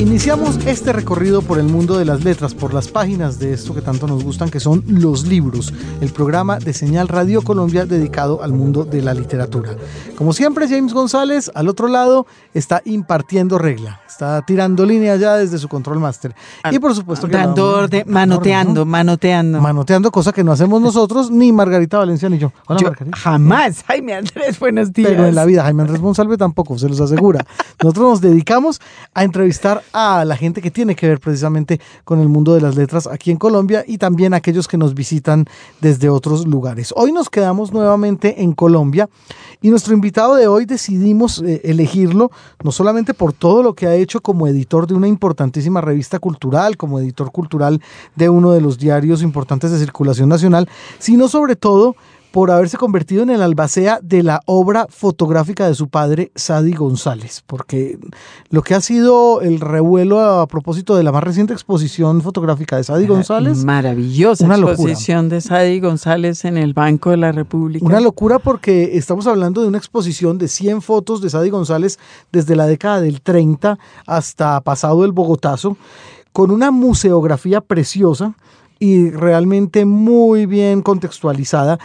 Iniciamos este recorrido por el mundo de las letras, por las páginas de esto que tanto nos gustan, que son Los Libros, el programa de Señal Radio Colombia dedicado al mundo de la literatura. Como siempre, James González, al otro lado, está impartiendo regla, está tirando línea ya desde su control master. Y por supuesto que... Dando orden, manoteando, manoteando. Manoteando, cosa que no hacemos nosotros, ni Margarita Valencia ni yo. Hola, Margarita. Jamás, Jaime Andrés, buenos días. Pero en la vida, Jaime Andrés Monsalve tampoco, se los asegura. Nosotros nos dedicamos a entrevistar a la gente que tiene que ver precisamente con el mundo de las letras aquí en Colombia y también a aquellos que nos visitan desde otros lugares. Hoy nos quedamos nuevamente en Colombia y nuestro invitado de hoy decidimos eh, elegirlo no solamente por todo lo que ha hecho como editor de una importantísima revista cultural, como editor cultural de uno de los diarios importantes de circulación nacional, sino sobre todo por haberse convertido en el albacea de la obra fotográfica de su padre, Sadi González, porque lo que ha sido el revuelo a propósito de la más reciente exposición fotográfica de Sadi González. Maravillosa una exposición de Sadi González en el Banco de la República. Una locura porque estamos hablando de una exposición de 100 fotos de Sadi González desde la década del 30 hasta pasado el Bogotazo, con una museografía preciosa y realmente muy bien contextualizada,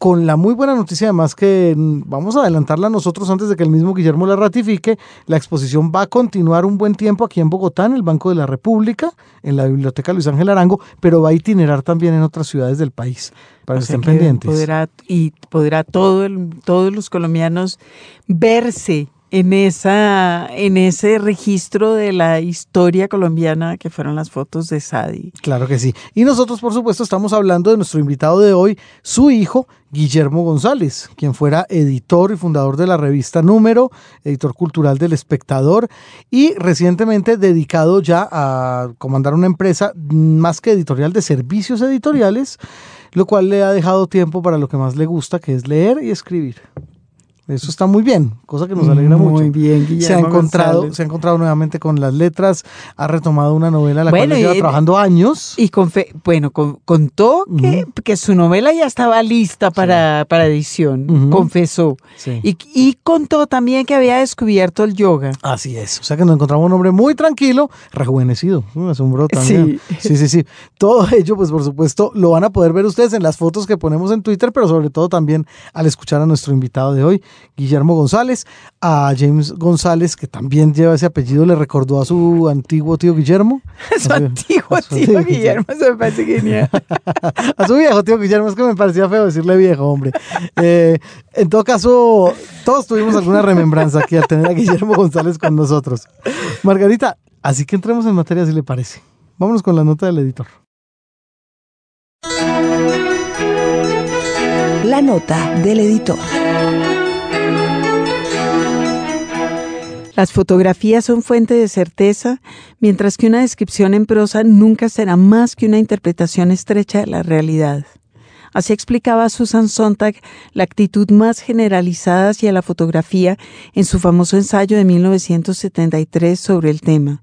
con la muy buena noticia además que mm, vamos a adelantarla nosotros antes de que el mismo Guillermo la ratifique, la exposición va a continuar un buen tiempo aquí en Bogotá, en el Banco de la República, en la Biblioteca Luis Ángel Arango, pero va a itinerar también en otras ciudades del país, para que estén pendientes. Podrá, y podrá todo todos los colombianos verse en, esa, en ese registro de la historia colombiana que fueron las fotos de Sadi. Claro que sí. Y nosotros, por supuesto, estamos hablando de nuestro invitado de hoy, su hijo, Guillermo González, quien fuera editor y fundador de la revista Número, editor cultural del Espectador y recientemente dedicado ya a comandar una empresa más que editorial de servicios editoriales, lo cual le ha dejado tiempo para lo que más le gusta, que es leer y escribir. Eso está muy bien, cosa que nos alegra mucho. Muy bien, Guillermo se ha encontrado, se ha encontrado nuevamente con las letras, ha retomado una novela la cual lleva trabajando años. Y bueno, contó que, su novela ya estaba lista para, para edición, confesó. Y, contó también que había descubierto el yoga. Así es, o sea que nos encontramos un hombre muy tranquilo, rejuvenecido, asombro también. Sí. sí, sí, sí. Todo ello, pues por supuesto, lo van a poder ver ustedes en las fotos que ponemos en Twitter, pero sobre todo también al escuchar a nuestro invitado de hoy. Guillermo González, a James González, que también lleva ese apellido, le recordó a su antiguo tío Guillermo. A su antiguo tío, Guillermo, eso me parece genial. a su viejo tío Guillermo, es que me parecía feo decirle viejo, hombre. Eh, en todo caso, todos tuvimos alguna remembranza aquí al tener a Guillermo González con nosotros. Margarita, así que entremos en materia si le parece. Vámonos con la nota del editor. La nota del editor. Las fotografías son fuente de certeza, mientras que una descripción en prosa nunca será más que una interpretación estrecha de la realidad. Así explicaba Susan Sontag la actitud más generalizada hacia la fotografía en su famoso ensayo de 1973 sobre el tema.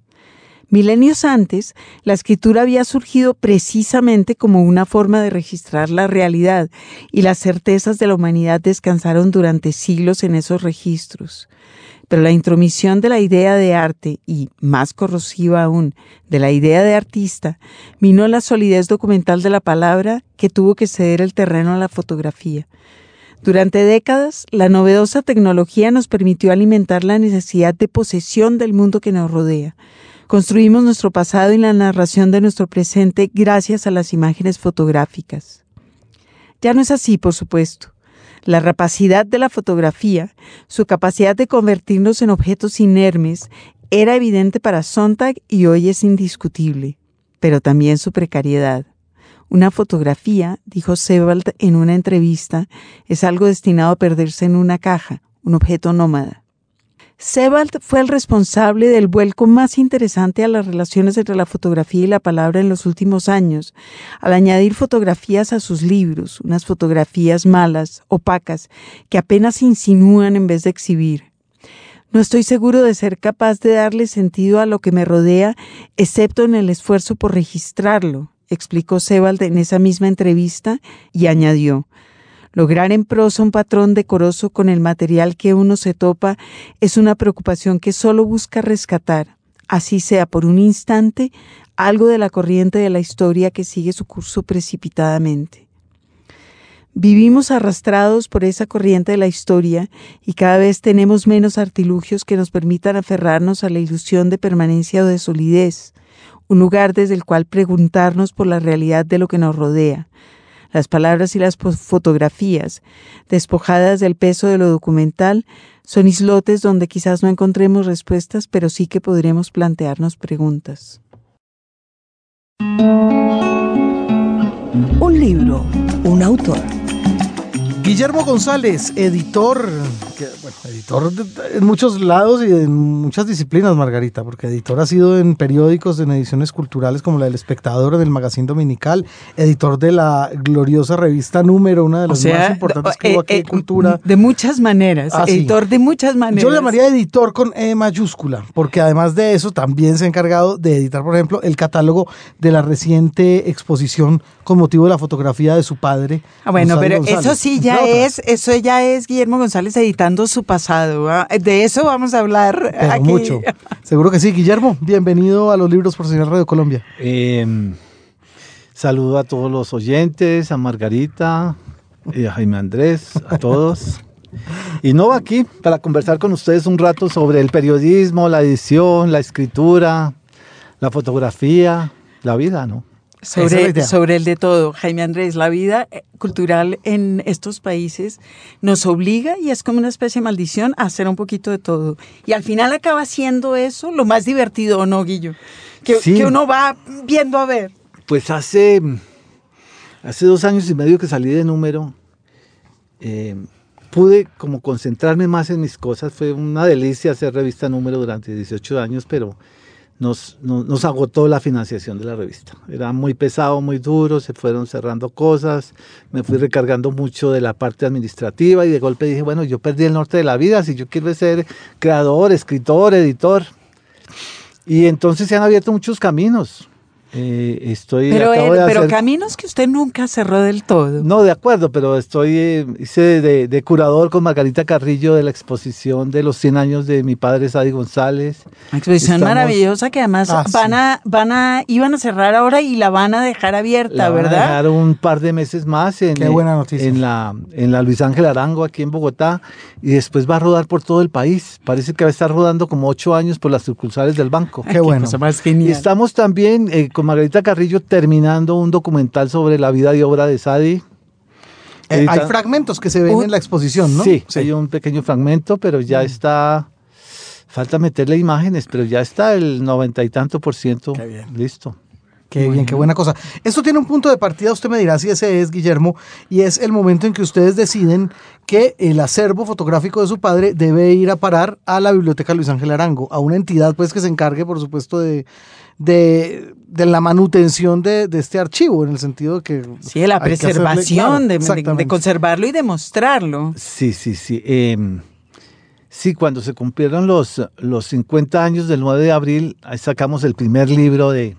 Milenios antes, la escritura había surgido precisamente como una forma de registrar la realidad y las certezas de la humanidad descansaron durante siglos en esos registros pero la intromisión de la idea de arte y, más corrosiva aún, de la idea de artista, minó la solidez documental de la palabra que tuvo que ceder el terreno a la fotografía. Durante décadas, la novedosa tecnología nos permitió alimentar la necesidad de posesión del mundo que nos rodea. Construimos nuestro pasado y la narración de nuestro presente gracias a las imágenes fotográficas. Ya no es así, por supuesto. La rapacidad de la fotografía, su capacidad de convertirnos en objetos inermes, era evidente para Sontag y hoy es indiscutible, pero también su precariedad. Una fotografía, dijo Sebald en una entrevista, es algo destinado a perderse en una caja, un objeto nómada. Sebald fue el responsable del vuelco más interesante a las relaciones entre la fotografía y la palabra en los últimos años, al añadir fotografías a sus libros, unas fotografías malas, opacas, que apenas insinúan en vez de exhibir. No estoy seguro de ser capaz de darle sentido a lo que me rodea, excepto en el esfuerzo por registrarlo, explicó Sebald en esa misma entrevista y añadió, Lograr en prosa un patrón decoroso con el material que uno se topa es una preocupación que solo busca rescatar, así sea por un instante, algo de la corriente de la historia que sigue su curso precipitadamente. Vivimos arrastrados por esa corriente de la historia y cada vez tenemos menos artilugios que nos permitan aferrarnos a la ilusión de permanencia o de solidez, un lugar desde el cual preguntarnos por la realidad de lo que nos rodea. Las palabras y las fotografías, despojadas del peso de lo documental, son islotes donde quizás no encontremos respuestas, pero sí que podremos plantearnos preguntas. Un libro, un autor. Guillermo González, editor, editor en muchos lados y en muchas disciplinas, Margarita, porque editor ha sido en periódicos, en ediciones culturales como la del Espectador, en el Magazine Dominical, editor de la gloriosa revista Número, una de las más importantes que hubo aquí eh, de cultura. De muchas maneras, Ah, sí. editor de muchas maneras. Yo le llamaría editor con E mayúscula, porque además de eso también se ha encargado de editar, por ejemplo, el catálogo de la reciente exposición con motivo de la fotografía de su padre. Ah, bueno, pero González, eso sí entre ya es, eso ya es Guillermo González editando su pasado. De eso vamos a hablar Pero aquí. mucho. Seguro que sí. Guillermo, bienvenido a los libros por señal Radio Colombia. Eh, saludo a todos los oyentes, a Margarita, y a Jaime Andrés, a todos. Y no aquí para conversar con ustedes un rato sobre el periodismo, la edición, la escritura, la fotografía, la vida, ¿no? Sobre, sobre el de todo, Jaime Andrés, la vida eh, cultural en estos países nos obliga y es como una especie de maldición a hacer un poquito de todo. Y al final acaba siendo eso lo más divertido, ¿o no, Guillo? Que, Sí. que uno va viendo a ver. Pues hace, hace dos años y medio que salí de número, eh, pude como concentrarme más en mis cosas. Fue una delicia hacer revista número durante 18 años, pero nos, nos, nos agotó la financiación de la revista. Era muy pesado, muy duro, se fueron cerrando cosas, me fui recargando mucho de la parte administrativa y de golpe dije, bueno, yo perdí el norte de la vida, si yo quiero ser creador, escritor, editor. Y entonces se han abierto muchos caminos. Eh, estoy Pero, acabo de pero hacer- caminos que usted nunca cerró del todo. no, de acuerdo, pero estoy, eh, hice de, de curador con Margarita Carrillo de la exposición de los 100 años de mi padre Sadi González. Una exposición Estamos- maravillosa que además Ah, van sí. a, van a, iban a cerrar ahora y la van a dejar abierta, La van a ¿verdad? dejar un par de meses más en, Qué buena noticia. en, la, en la Luis Ángel Arango aquí en Bogotá y después va a rodar por todo el país. Parece que va a estar rodando como ocho años por las sucursales del banco. Qué bueno. cosa más Y genial. estamos también eh, con Margarita Carrillo terminando un documental sobre la vida y obra de Sadi. Eh, hay fragmentos que se ven en la exposición, ¿no? Sí, hay un pequeño fragmento, pero ya está. Falta meterle imágenes, pero ya está el noventa y tanto por ciento Qué bien. listo. Qué bien, qué buena cosa. Esto tiene un punto de partida, usted me dirá si ese es, Guillermo, y es el momento en que ustedes deciden que el acervo fotográfico de su padre debe ir a parar a la Biblioteca Luis Ángel Arango, a una entidad pues que se encargue, por supuesto, de, de, de la manutención de, de este archivo, en el sentido de que... Sí, de la hacerle- preservación, claro, de- de, de exactamente. conservarlo y de mostrarlo. Sí, sí, sí. em, sí, cuando se cumplieron los, los 50 años del 9 de abril, ahí sacamos el primer libro de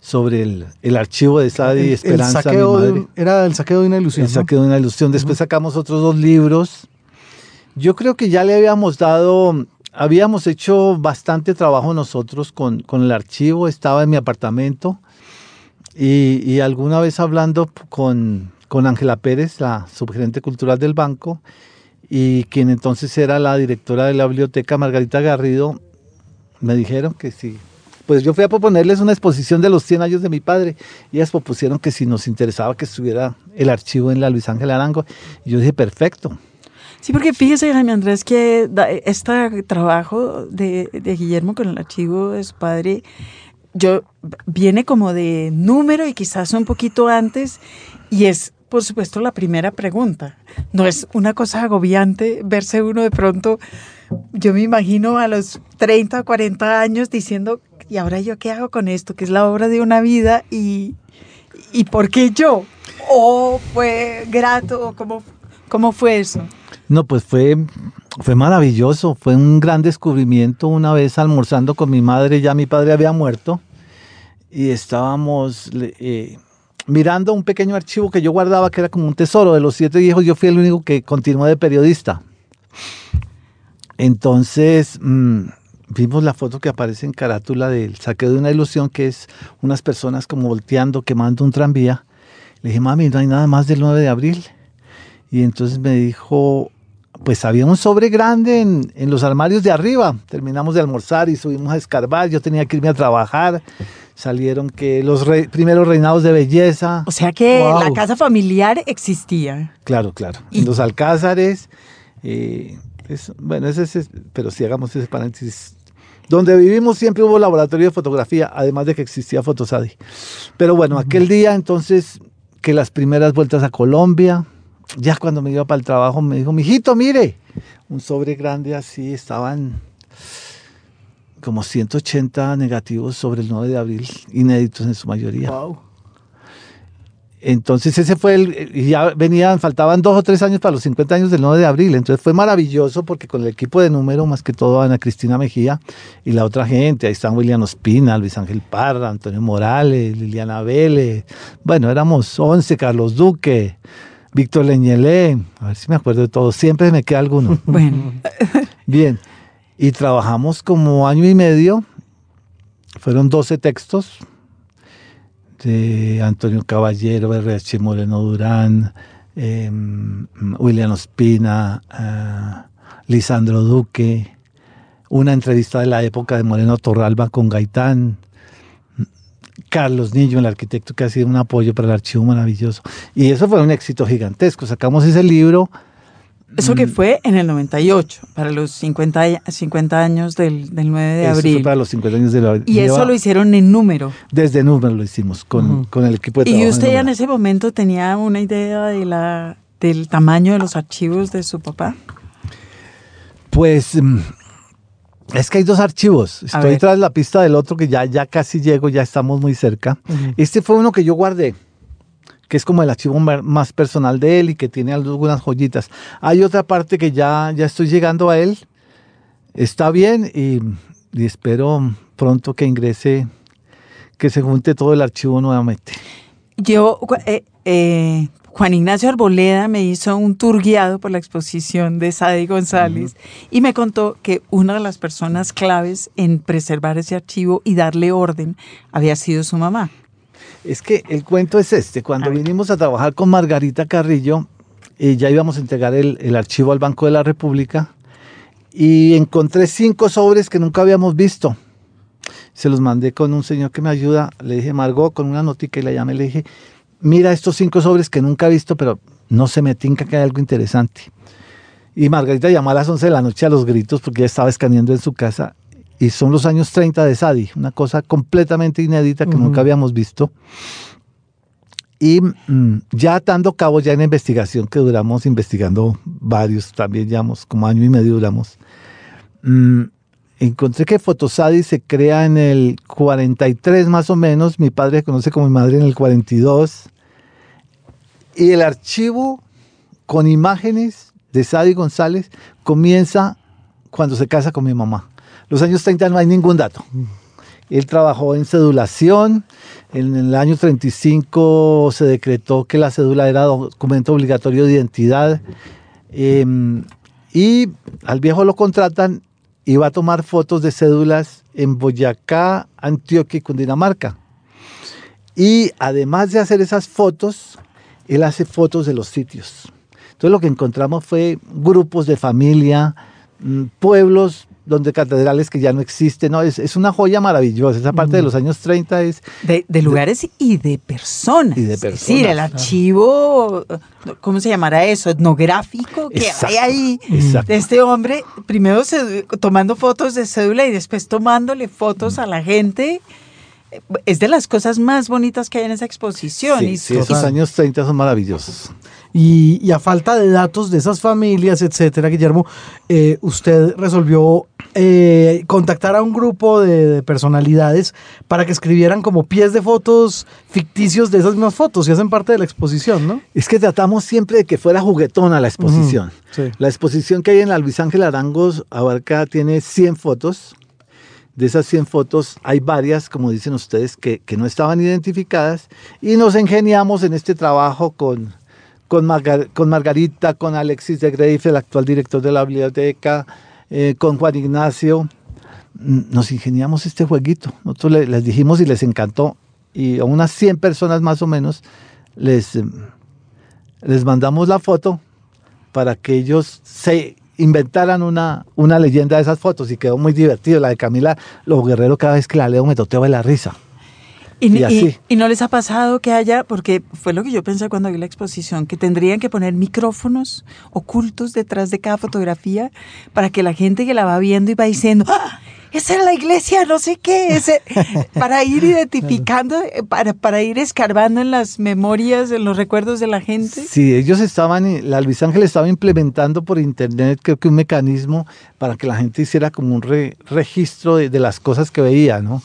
sobre el, el archivo de Sadi El- y el Esperanza, mi saqueo de madre. era el saqueo de una ilusión. El ¿no? saqueo de una ilusión. Después sacamos otros dos libros. Yo creo que ya le habíamos dado, habíamos hecho bastante trabajo nosotros con, con el archivo. Estaba en mi apartamento y, alguna vez hablando con, con Ángela Pérez, la subgerente cultural del banco, y quien entonces era la directora de la biblioteca, Margarita Garrido, me dijeron que sí. Pues yo fui a proponerles una exposición de los 100 años de mi padre y ellas propusieron que si nos interesaba que estuviera el archivo en la Luis Ángel Arango. Y yo dije, perfecto. Sí, porque fíjese, Jaime Andrés, que este trabajo de, de Guillermo con el archivo de su padre, yo viene como de número y quizás un poquito antes, y es, por supuesto, la primera pregunta. No es una cosa agobiante verse uno de pronto, yo me imagino a los 30 o 40 años diciendo, ¿y ahora yo qué hago con esto? Que es la obra de una vida y, y ¿por qué yo? ¿O fue grato? ¿O cómo, cómo fue eso? No, pues fue, fue maravilloso, fue un gran descubrimiento. Una vez almorzando con mi madre, ya mi padre había muerto y estábamos, eh, mirando un pequeño archivo que yo guardaba, que era como un tesoro de los siete hijos, yo fui el único que continuó de periodista. Entonces, mm, vimos la foto que aparece en carátula del saqueo de una ilusión, que es unas personas como volteando, quemando un tranvía. Le dije, mami, no hay nada más del 9 de abril. Y entonces me dijo, pues había un sobre grande en, en los armarios de arriba. Terminamos de almorzar y subimos a escarbar. Yo tenía que irme a trabajar. Salieron que los re- primeros reinados de belleza. O sea que Wow. la casa familiar existía. Claro, claro. Y- Los alcázares. eh, es- bueno, ese es, pero si hagamos ese paréntesis. Donde vivimos siempre hubo laboratorio de fotografía, además de que existía Fotosadi. Pero bueno, aquel día entonces, que las primeras vueltas a Colombia, ya cuando me iba para el trabajo, me dijo, mijito, mire, un sobre grande así, estaban como 180 negativos sobre el 9 de abril, inéditos en su mayoría. Wow. Entonces ese fue el, y ya venían, faltaban dos o tres años para los 50 años del 9 de abril, entonces fue maravilloso porque con el equipo de número, más que todo Ana Cristina Mejía y la otra gente, ahí están William Ospina, Luis Ángel Parra, Antonio Morales, Liliana Vélez, bueno, éramos 11, Carlos Duque, Víctor Leñelé, a ver si me acuerdo de todos, siempre me queda alguno. Bueno, Bien, y trabajamos como año y medio, fueron 12 textos de Antonio Caballero, R.H. Moreno Durán, eh, William Ospina, eh, Lisandro Duque, una entrevista de la época de Moreno Torralba con Gaitán, Carlos Niño, el arquitecto que ha sido un apoyo para el archivo maravilloso. Y eso fue un éxito gigantesco. Sacamos ese libro. eso que Mm. fue en el 98, para los 50, a- 50 años del, del 9 de eso fue abril. para los 50 años de la Y eso lo hicieron en número. Desde número lo hicimos con, con el equipo de trabajo. ¿Y usted ya en Número. ese momento tenía una idea de la, del tamaño de los archivos de su papá? Pues mm, es que hay dos archivos. Estoy tras la pista del otro que ya, ya casi llego, ya estamos muy cerca. Este fue uno que yo guardé, que es como el archivo más personal de él y que tiene algunas joyitas. Hay otra parte que ya, ya estoy llegando a él. Está bien y, y espero pronto que ingrese, que se junte todo el archivo nuevamente. Yo, eh, eh, Juan Ignacio Arboleda me hizo un tour guiado por la exposición de Sadi González y me contó que una de las personas claves en preservar ese archivo y darle orden había sido su mamá. Es que el cuento es este. Cuando A vinimos a trabajar con Margarita Carrillo, eh, ya íbamos a entregar el, el archivo al Banco de la República y encontré cinco sobres que nunca habíamos visto. Se los mandé con un señor que me ayuda. Le dije, Margot, con una notica y la llamé. Le dije, mira estos cinco sobres que nunca he visto, pero no se me tinca que hay algo interesante. Y Margarita llamó a las 11 de la noche a los gritos porque ella estaba escaneando en su casa. Y son los años 30 de Sadi, una cosa completamente inédita que Ujú. nunca habíamos visto. Y mm, ya atando cabo ya en la investigación que duramos investigando varios, también llevamos como año y medio duramos. mm, encontré que Fotosadi se crea en el 43 más o menos, mi padre conoce como mi madre en el 42. Y el archivo con imágenes de Sadi González comienza cuando se casa con mi mamá. Los años 30 no hay ningún dato. Él trabajó en cedulación. En el año 35 se decretó que la cédula era documento obligatorio de identidad. Eh, y al viejo lo contratan va a tomar fotos de cédulas en Boyacá, Antioquia y Cundinamarca. Y además de hacer esas fotos, él hace fotos de los sitios. Entonces lo que encontramos fue grupos de familia, mm, pueblos donde catedrales que ya no existen. No, es, es una joya maravillosa. Esa parte de los años 30 es... De, de lugares y de personas. Y de Es decir, personas, el archivo, ¿cómo se llamará eso? Etnográfico que Exacto, hay ahí. exacto. De este hombre, primero se- tomando fotos de cédula y después tomándole fotos a la gente. Es de las cosas más bonitas que hay en esa exposición. Sí, y, sí, esos años 30 son maravillosos. Y, y a falta de datos de esas familias, etcétera, Guillermo, eh, usted resolvió eh, contactar a un grupo de, de personalidades para que escribieran como pies de fotos ficticios de esas mismas fotos y hacen parte de la exposición, ¿no? Es que tratamos siempre de que fuera juguetona la exposición. Sí. La exposición que hay en la Luis Ángel Arangos abarca, tiene 100 fotos de esas 100 fotos hay varias, como dicen ustedes, que, que no estaban identificadas y nos ingeniamos en este trabajo con, con, Margar- con Margarita, con Alexis de Greiff, el actual director de la biblioteca, eh, con Juan Ignacio. Mm, Nos ingeniamos este jueguito. Nosotros le- les dijimos y les encantó. Y a unas 100 personas más o menos les, em, les mandamos la foto para que ellos se inventaran una, una leyenda de esas fotos y quedó muy divertido. La de Camila Los Guerrero, cada vez que la leo me toteo de la risa. Y, Y así. y- y no les ha pasado que haya, porque fue lo que yo pensé cuando vi la exposición, que tendrían que poner micrófonos ocultos detrás de cada fotografía para que la gente que la va viendo y va diciendo, ¡Ah! esa era la iglesia, no sé qué, ese", para ir identificando, eh, para, para ir escarbando en las memorias, en los recuerdos de la gente. Sí, ellos estaban, la Luis Ángel estaba implementando por internet, creo que un mecanismo para que la gente hiciera como un re- registro de, de las cosas que veía, ¿no?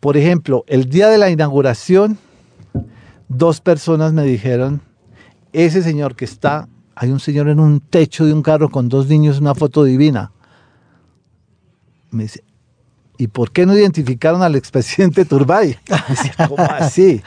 Por ejemplo, el día de la inauguración, dos personas me dijeron, ese señor que está, hay un señor en un techo de un carro con dos niños, una foto divina. Me dice, ¿y por qué no identificaron al expresidente Turbay? ¿Cómo así?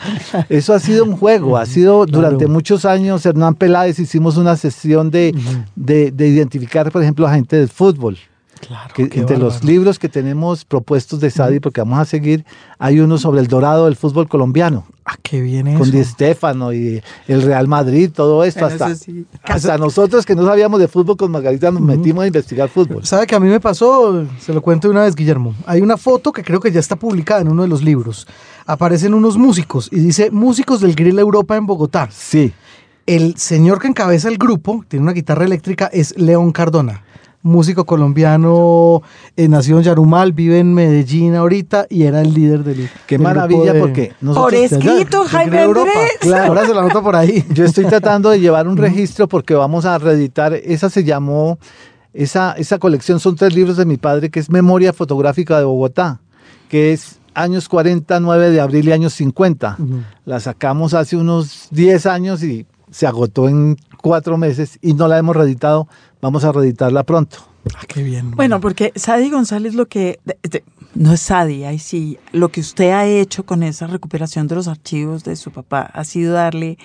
Eso ha sido un juego, ha sido durante muchos años, Hernán Peláez hicimos una sesión de, de- de identificar, por ejemplo, a gente del fútbol. Claro, Que entre los libros que tenemos propuestos de Sadi, porque vamos a seguir, hay uno sobre el dorado del fútbol colombiano, Ah, qué bien eso. con Di Stéfano y el Real Madrid, todo esto, hasta, eso sí. hasta nosotros que no sabíamos de fútbol con Margarita nos metimos a investigar fútbol. ¿Sabe que a mí me pasó? Se lo cuento una vez, Guillermo. Hay una foto que creo que ya está publicada en uno de los libros. Aparecen unos músicos y dice músicos del Grill Europa en Bogotá. Sí, El señor que encabeza el grupo, tiene una guitarra eléctrica, es León Cardona. Músico colombiano, eh, nació en Yarumal, vive en Medellín ahorita y era el líder del. qué del grupo maravilla de- porque del Jaime Europa. Andrés. Claro, ahora se la anoto por ahí. Yo estoy tratando de llevar un registro porque vamos a reeditar, esa se llamó, esa, esa colección son tres libros de mi padre que es Memoria Fotográfica de Bogotá, que es años 40, 9 de abril y años 50. Ujú. La sacamos hace unos 10 años y se agotó en cuatro meses y no la hemos reeditado. Vamos a reeditarla pronto. Ah, qué bien. Bueno, porque Sadi González lo que... de- de- no es Sadi, ahí sí. Lo que usted ha hecho con esa recuperación de los archivos de su papá ha sido darle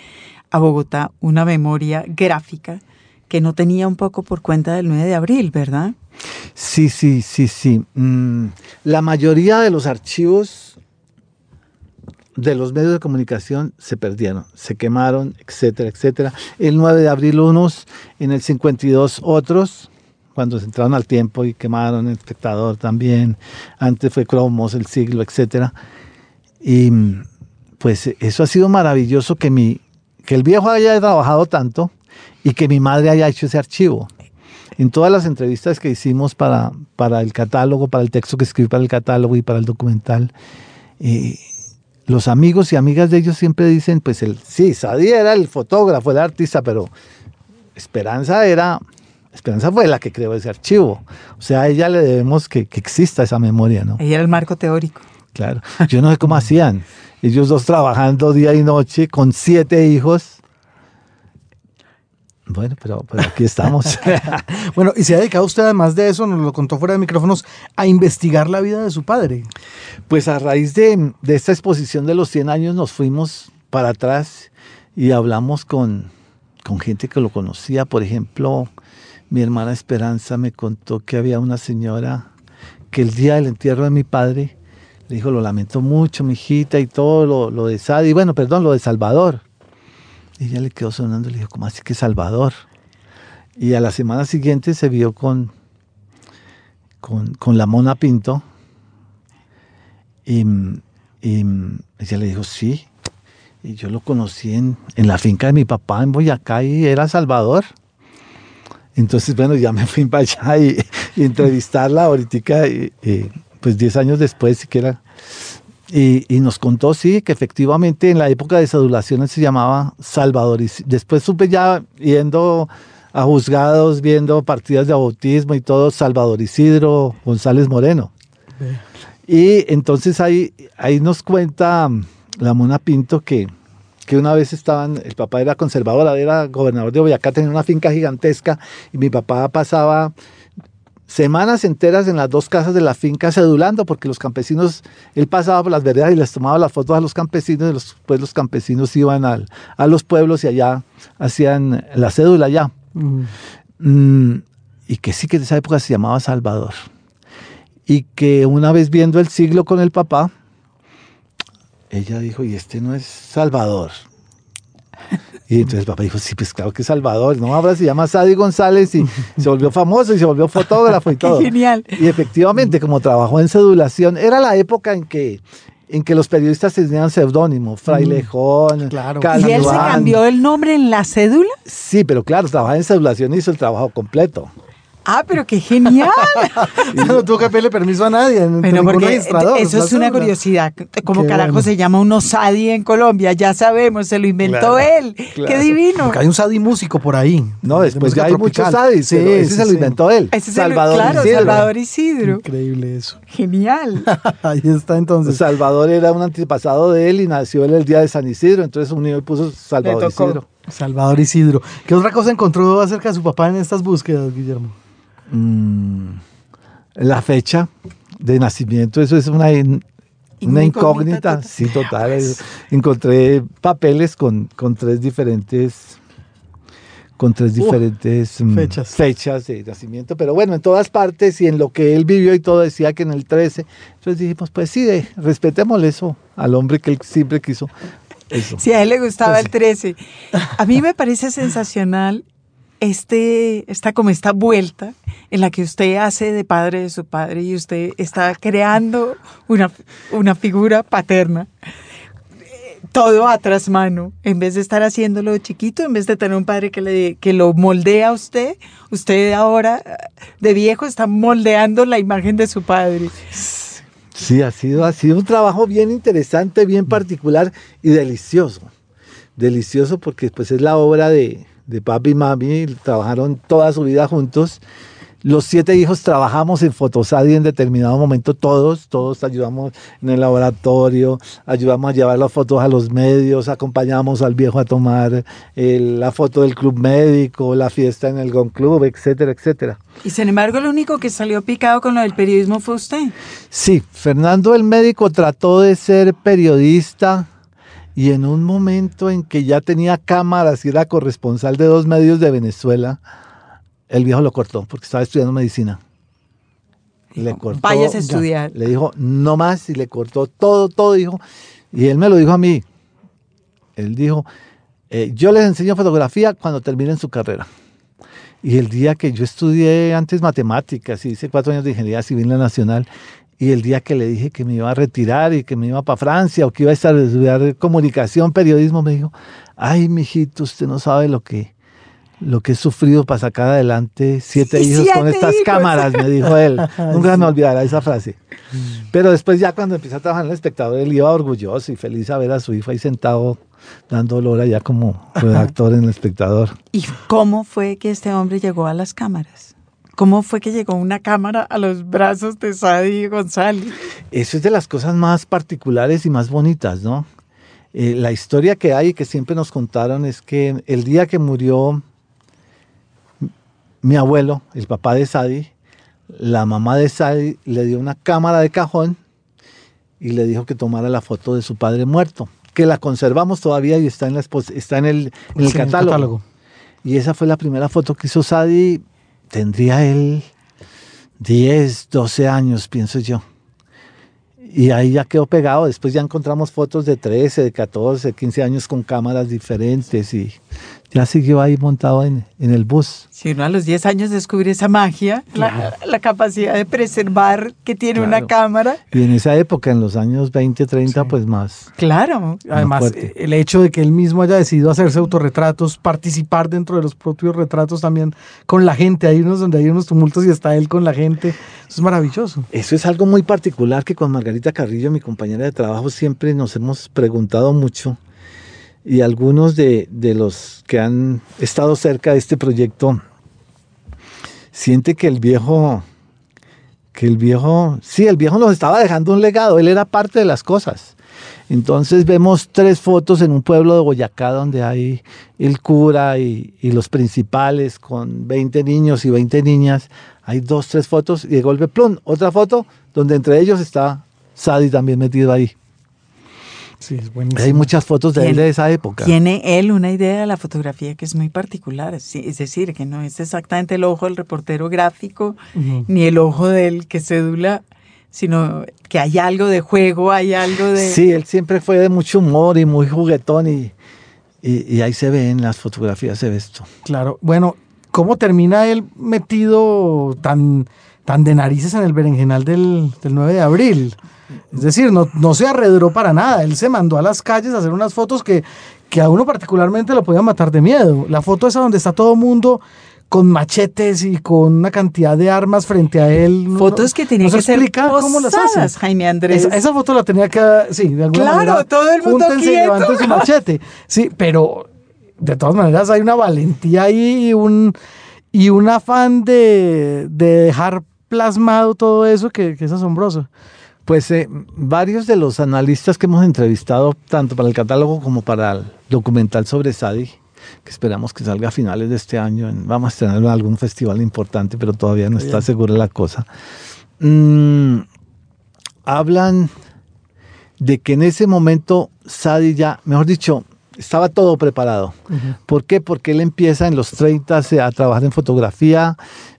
a Bogotá una memoria gráfica que no tenía un poco por cuenta del 9 de abril, ¿verdad? Sí, sí, sí, sí. Mm, la mayoría de los archivos de los medios de comunicación se perdieron, se quemaron, etcétera, etcétera. El 9 de abril unos, en el 52 otros, cuando se entraron al tiempo y quemaron el espectador también. Antes fue Cromos, el siglo, etcétera. Y pues eso ha sido maravilloso que mi que el viejo haya trabajado tanto y que mi madre haya hecho ese archivo. En todas las entrevistas que hicimos para, para el catálogo, para el texto que escribí para el catálogo y para el documental, eh, los amigos y amigas de ellos siempre dicen, pues el, sí, Sadie era el fotógrafo, el artista, pero Esperanza era, Esperanza fue la que creó ese archivo. O sea, a ella le debemos que, que exista esa memoria, ¿no? Ahí era el marco teórico. Claro. Yo no sé cómo hacían. Ellos dos trabajando día y noche con siete hijos. Bueno, pero, aquí estamos. Bueno, y se ha dedicado usted, además de eso, nos lo contó fuera de micrófonos, a investigar la vida de su padre. Pues a raíz de, esta exposición de los 100 años nos fuimos para atrás y hablamos con, con gente que lo conocía. Por ejemplo, mi hermana Esperanza me contó que había una señora que el día del entierro de mi padre le dijo, lo lamento mucho, mi hijita, y todo lo, lo de Sadi, bueno, perdón, lo de Salvador. Y ella le quedó sonando le dijo, ¿cómo así que Salvador? Y a la semana siguiente se vio con, con, con la Mona Pinto. Y, ella le dijo, sí. Y yo lo conocí en, en la finca de mi papá en Boyacá y era Salvador. Entonces, bueno, ya me fui para allá y, entrevistarla ahorita, pues 10 años después siquiera. Y, y, nos contó, sí, que efectivamente en la época de sadulaciones se llamaba Salvador. Y después supe ya yendo a juzgados, viendo partidas de bautismo y todo, Salvador Isidro González Moreno. Y entonces ahí, ahí nos cuenta la Mona Pinto que, que una vez estaban, el papá era conservador, era gobernador de Boyacá, tenía una finca gigantesca y mi papá pasaba semanas enteras en las dos casas de la finca cedulando, porque los campesinos, él pasaba por las veredas y les tomaba las fotos a los campesinos, y después los campesinos iban al- a los pueblos y allá hacían la cédula allá. Mm. Mm, y que sí que en esa época se llamaba Salvador. Y que una vez viendo el siglo con el papá, ella dijo, y este no es Salvador. Y entonces papá dijo, sí, pues claro que es Salvador, ¿no? Ahora se llama Sadi González y se volvió famoso y se volvió fotógrafo y Qué todo. genial. Y efectivamente, como trabajó en sedulación, era la época en que, en que los periodistas tenían seudónimo, Frailejón, claro. ¿Y él se cambió el nombre en la cédula? Sí, pero claro, trabajaba en sedulación y hizo el trabajo completo. Ah, pero qué genial. no tuvo que pedirle permiso a nadie, Bueno, ningún porque registrador. eso es una curiosidad. ¿Cómo Qué carajo bueno. se llama un Osadi en Colombia? Ya sabemos, se lo inventó Claro, él. claro. Qué divino. Porque hay un Sadi músico por ahí. No, de después ya hay muchos Sadis, Sí, ese sí, se lo sí. inventó él. Ese es el- Salvador claro, Isidro. Salvador Isidro. Increíble eso. Genial. Ahí está entonces. Salvador era un antepasado de él y nació él el día de San Isidro, entonces unió y puso Salvador. Isidro. Salvador Isidro. ¿Qué otra cosa encontró acerca de su papá en estas búsquedas, Guillermo? Mm, la fecha de nacimiento, eso es una, in- una incógnita. Sí, total. encontré papeles con, con tres diferentes con tres diferentes mm, fechas. fechas de nacimiento, pero bueno, en todas partes y en lo que él vivió y todo decía que en el 13. Entonces dijimos, pues sí, de, respetémosle eso al hombre que él siempre quiso. Eso. Si a él le gustaba Pues el 13. A mí me parece sensacional este, esta, como esta vuelta en la que usted hace de padre de su padre y usted está creando una, una figura paterna. Eh, Todo a tras mano, en vez de estar haciéndolo chiquito, en vez de tener un padre que, le, que lo moldea a usted, usted ahora eh, de viejo está moldeando la imagen de su padre. Sí, ha sido, ha sido un trabajo bien interesante, bien particular y delicioso. Delicioso porque pues es la obra de, de papi y mami, trabajaron toda su vida juntos. Los siete hijos trabajamos en Fotosadi en determinado momento, todos, todos ayudamos en el laboratorio, ayudamos a llevar las fotos a los medios, acompañamos al viejo a tomar eh, la foto del club médico, la fiesta en el Gon Club, etcétera, etcétera. Y sin embargo, lo único que salió picado con lo del periodismo fue usted. Sí, Fernando el médico trató de ser periodista y en un momento en que ya tenía cámaras y era corresponsal de dos medios de Venezuela, el viejo lo cortó porque estaba estudiando medicina. Le cortó. Vayas a ya. estudiar. Le dijo, no más, y le cortó todo, todo, dijo. Y él me lo dijo a mí. Él dijo, eh, yo les enseño fotografía cuando terminen su carrera. Y el día que yo estudié antes matemáticas y hice cuatro años de ingeniería civil en la nacional, y el día que le dije que me iba a retirar y que me iba para Francia o que iba a estudiar comunicación, periodismo, me dijo, ay, mijito, usted no sabe lo que, lo que he sufrido para sacar adelante siete Sí, hijos con estas hijos. cámaras, me dijo él. Nunca me olvidará esa frase. Pero después ya cuando empecé a trabajar en el espectador, él iba orgulloso y feliz a ver a su hijo ahí sentado dando olor allá como redactor en el espectador. ¿Y cómo fue que este hombre llegó a las cámaras? ¿Cómo fue que llegó una cámara a los brazos de Sadi González? Eso es de las cosas más particulares y más bonitas, ¿no? Eh, la historia que hay y que siempre nos contaron es que el día que murió mi abuelo, el papá de Sadi, la mamá de Sadi le dio una cámara de cajón y le dijo que tomara la foto de su padre muerto, que la conservamos todavía y está en, la está en el, en el Sí, catálogo. Y esa fue la primera foto que hizo Sadi. Tendría él 10, 12 años, pienso yo. Y ahí ya quedó pegado. Después ya encontramos fotos de 13, de 14, 15 años con cámaras diferentes y ya siguió ahí montado en, en el bus. Si uno a los 10 años descubre esa magia, la, la capacidad de preservar que tiene una Claro. cámara, Y en esa época, en los años 20, 30, pues más. claro. Además, fuerte. eh, el hecho de que él mismo haya decidido hacerse autorretratos, participar dentro de los propios retratos también con la gente, hay unos donde hay unos tumultos y está él con la gente, eso es maravilloso. Eso es algo muy particular que con Margarita Carrillo, mi compañera de trabajo, siempre nos hemos preguntado mucho. Y algunos de, de los que han estado cerca de este proyecto siente que el viejo, que el viejo, sí, el viejo nos estaba dejando un legado, él era parte de las cosas. Entonces vemos tres fotos en un pueblo de Boyacá donde hay el cura y, y los principales con 20 niños y 20 niñas. Hay dos, tres fotos y de golpe, plum, otra foto donde entre ellos está Sadi también metido ahí. Sí, es buenísimo. Hay muchas fotos de él de esa época. Tiene él una idea de la fotografía que es muy particular, sí, es decir, que no es exactamente el ojo del reportero gráfico Ujú. ni el ojo del que cédula, sino que hay algo de juego, hay algo de... Sí, él siempre fue de mucho humor y muy juguetón y, y, y ahí se ve en las fotografías, se ve esto. Claro. Bueno, ¿cómo termina él metido tan, tan de narices en el berenjenal del, del 9 de abril? Es decir, no, no se arredró para nada. Él se mandó a las calles a hacer unas fotos que, que a uno particularmente lo podían matar de miedo. La foto esa donde está todo mundo con machetes y con una cantidad de armas frente a él. No- Fotos que tenían no se que ser explica cómo las hace. posadas, Jaime Andrés. Esa, esa foto la tenía que, sí, de alguna Claro, manera. todo el mundo y quieto. levanten su machete. Sí, pero de todas maneras hay una valentía ahí y un, y un afán de, de dejar plasmado todo eso que, que es asombroso. Pues eh, varios de los analistas que hemos entrevistado, tanto para el catálogo como para el documental sobre Sadi, que esperamos que salga a finales de este año, en- vamos a tener algún festival importante, pero todavía no está segura la cosa, mm, hablan de que en ese momento Sadi ya, mejor dicho, estaba todo preparado. ¿Por qué? Porque él empieza en los 30 se- a trabajar en fotografía,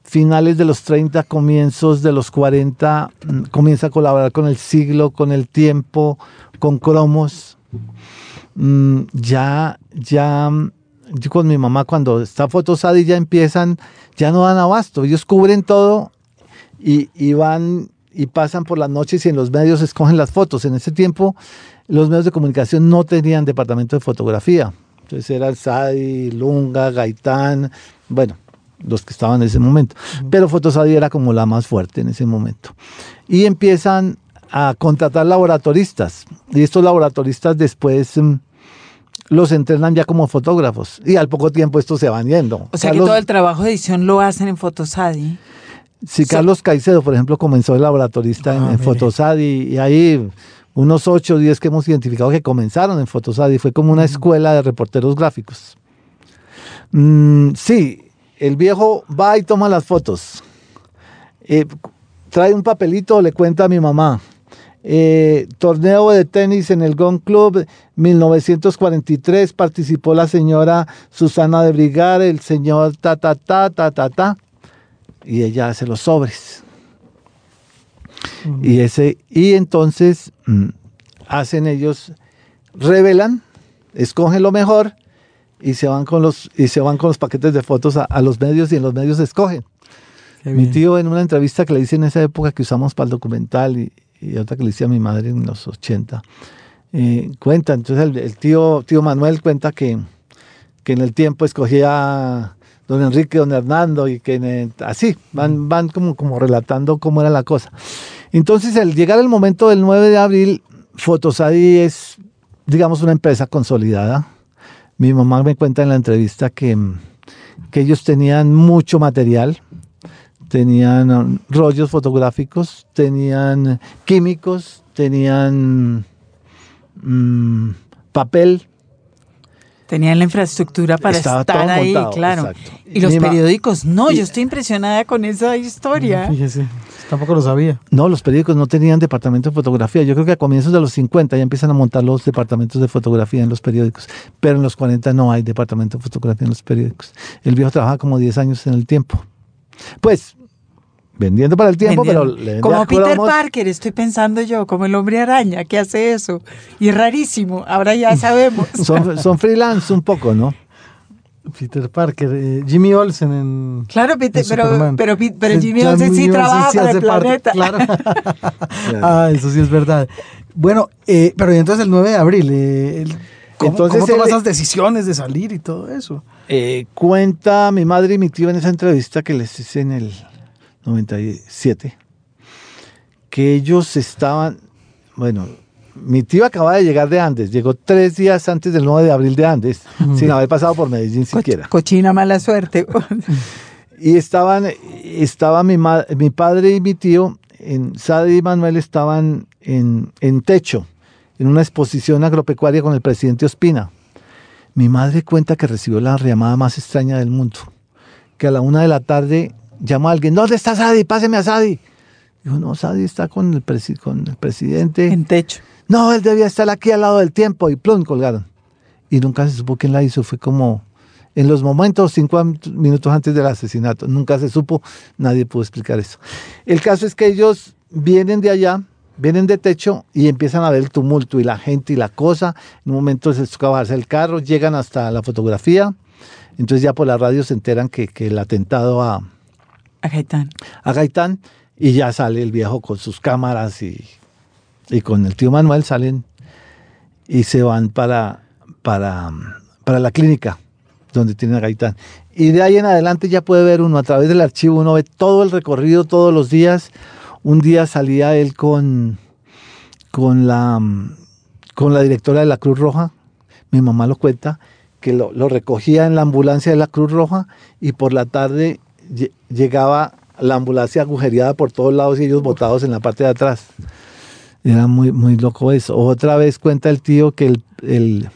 finales de los 30, comienzos de los 40, mm, comienza a colaborar con el siglo, con el tiempo, con cromos. Mm, ya, ya, mm, yo con mi mamá cuando está Fotosadi ya empiezan, ya no dan abasto, ellos cubren todo y, y van y pasan por las noches y en los medios escogen las fotos. En ese tiempo los medios de comunicación no tenían departamento de fotografía. Entonces era Sadi, Lunga, Gaitán, bueno, los que estaban en ese momento. Pero Fotosadi era como la más fuerte en ese momento. Y empiezan a contratar laboratoristas. Y estos laboratoristas después mm, los entrenan ya como fotógrafos. Y al poco tiempo estos se van yendo. O sea que todo el trabajo de edición lo hacen en Fotosadi. Sí, Carlos Caicedo, por ejemplo, comenzó el laboratorista en, Ah, en mire. Fotosad y, hay unos 8 o 10 que hemos identificado que comenzaron en Fotosad y fue como una escuela de reporteros gráficos. Mm, sí, el viejo va y toma las fotos. Eh, trae un papelito, le cuenta a mi mamá. Eh, torneo de tenis en el Gon Club 1943 participó la señora Susana de Brigar, el señor ta ta ta ta ta ta y ella hace los sobres. Y ese y entonces mm, hacen ellos revelan, escogen lo mejor y se van con los y se van con los paquetes de fotos a, a los medios y en los medios escogen. Mi tío en una entrevista que le hice en esa época que usamos para el documental y, y otra que le hice a mi madre en los 80, eh, cuenta, entonces el, el tío, tío Manuel cuenta que, que en el tiempo escogía don Enrique, don Hernando y que el- así, van, van como, como relatando cómo era la cosa. Entonces, al llegar el momento del 9 de abril, Fotosadi es, digamos, una empresa consolidada. Mi mamá me cuenta en la entrevista que, que ellos tenían mucho material, tenían um, rollos fotográficos, tenían químicos, tenían mm, papel. Tenían la infraestructura para Estaba estar todo ahí, montado, claro. exacto. Y los periódicos, no, y- yo estoy impresionada con esa historia. Fíjese, tampoco lo sabía. No, los periódicos no tenían departamento de fotografía. Yo creo que a comienzos de los 50 ya empiezan a montar los departamentos de fotografía en los periódicos, pero en los 40 no hay departamento de fotografía en los periódicos. El viejo trabaja como 10 años en el tiempo. Pues, vendiendo para el tiempo, Vendiendo. pero le como Peter cromos. Parker, estoy pensando yo, como el hombre araña que hace eso. Y es rarísimo, ahora ya sabemos. Son, son freelance un poco, ¿no? Peter Parker, eh, Jimmy Olsen en. Claro, Peter, en pero, pero, Jimmy Olsen sí trabaja sí para el parte, planeta. claro. ah, eso sí es verdad. Bueno, eh, pero y entonces el 9 de abril, eh, el- ¿cómo, Entonces cómo toma él- esas decisiones de salir y todo eso? Eh, cuenta mi madre y mi tío en esa entrevista que les hice en el 97, que ellos estaban, bueno, mi tío acaba de llegar de Andes, llegó tres días antes del 9 de abril de Andes, sin haber pasado por Medellín Co- siquiera. Cochina mala suerte. Y estaban, estaba mi, mi padre y mi tío, en Sadi y Manuel estaban en, en techo, en una exposición agropecuaria con el presidente Ospina. Mi madre cuenta que recibió la llamada más extraña del mundo, que a la una de la tarde llamó a alguien, ¿dónde está Sadi? Páseme a Sadi. Dijo, no, Sadi está con el, presi- con el presidente. En techo. No, él debía estar aquí al lado del tiempo y plum, colgaron. Y nunca se supo quién la hizo, fue como en los momentos, cinco minutos antes del asesinato, nunca se supo, nadie pudo explicar eso. El caso es que ellos vienen de allá, vienen de techo y empiezan a ver el tumulto y la gente y la cosa. En un momento se toca bajarse el carro, llegan hasta la fotografía, entonces ya por la radio se enteran que, que el atentado a, A Gaitán. a Gaitán y ya sale el viejo con sus cámaras y, y con el tío Manuel salen y se van para, para, para la clínica donde tienen a Gaitán. Y de ahí en adelante ya puede ver uno a través del archivo, uno ve todo el recorrido todos los días. Un día salía él con, con, la, con la directora de la Cruz Roja, mi mamá lo cuenta, que lo, lo recogía en la ambulancia de la Cruz Roja y por la tarde llegaba la ambulancia agujereada por todos lados y ellos botados en la parte de atrás. Era muy, muy loco eso. Otra vez cuenta el tío que el, el,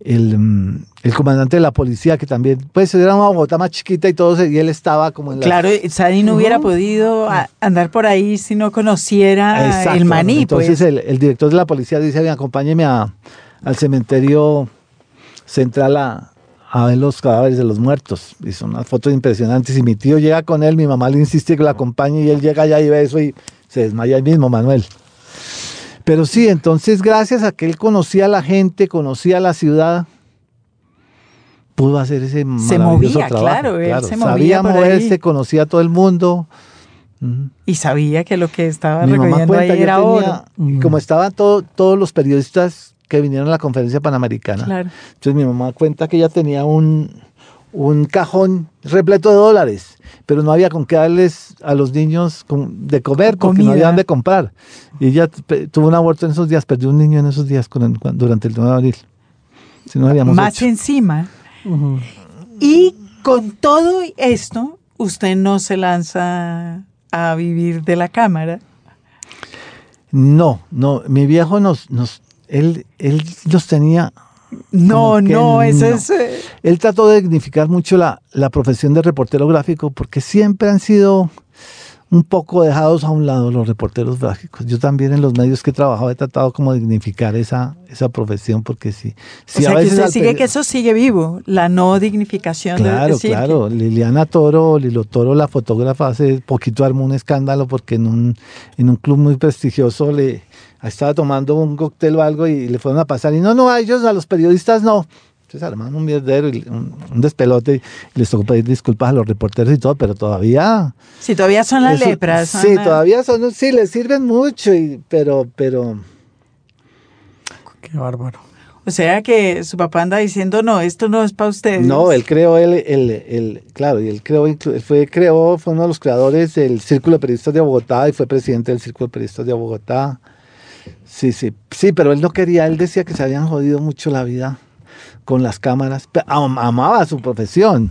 el, mm, el comandante de la policía, que también, pues era una Bogotá más chiquita y todo, y él estaba como en la... Claro, Sadi no hubiera podido a- andar por ahí si no conociera Exacto. el maní, Entonces pues. el, el director de la policía dice, "Ven, acompáñeme a- al cementerio central a, a ver los cadáveres de los muertos. Y son unas fotos impresionantes. Y mi tío llega con él, mi mamá le insiste que lo acompañe y él llega allá y ve eso y se desmaya ahí mismo, Manuel. Pero sí, entonces gracias a que él conocía a la gente, conocía la ciudad, pudo hacer ese Se maravilloso movía, trabajo. claro, él se movía sabía ahí. moverse, conocía a todo el mundo. Y sabía que lo que estaba Mi mamá recogiendo cuenta, ahí era tenía- oro. y como estaban todo- todos los periodistas que vinieron a la conferencia panamericana, Claro. entonces mi mamá cuenta que ella tenía un, un cajón repleto de dólares, pero no había con qué darles a los niños de comer porque no Comida. había dónde comprar. Y ella tuvo un aborto en esos días, perdió un niño en esos días con el- cuando- durante el 9 de abril. Si no Más hecho. encima. Y con todo esto, usted no se lanza a vivir de la cámara. No, no, mi viejo nos, nos él, él los tenía No, que no, no. es... Él trató de dignificar mucho la, la profesión de reportero gráfico porque siempre han sido un poco dejados a un lado los reporteros gráficos. Yo también en los medios que he trabajado he tratado como de dignificar esa, esa profesión porque sí. sí o sea, a que veces usted al sigue que eso sigue vivo, la no dignificación de Claro, que- claro. Liliana Toro, Lilo Toro, la fotógrafa, hace poquito armó un escándalo porque en un, en un club muy prestigioso le estaba tomando un cóctel o algo y le fueron a pasar. Y no, no, a ellos, a los periodistas no. Entonces armaron un mierdero, y un, un despelote y les tocó pedir disculpas a los reporteros y todo, pero todavía... Si todavía son las eso- lepras. son Sí, las- todavía son, sí, les sirven mucho, y, pero, pero... Qué bárbaro. O sea que su papá anda diciendo, no, esto no es para ustedes. No, él creó el, el, el- claro, y él creó, él fue, creó, fue uno de los creadores del Círculo de Periodistas de Bogotá y fue presidente del Círculo de Periodistas de Bogotá. Sí, sí, sí, pero él no quería, él decía que se habían jodido mucho la vida con las cámaras. Am- amaba su profesión.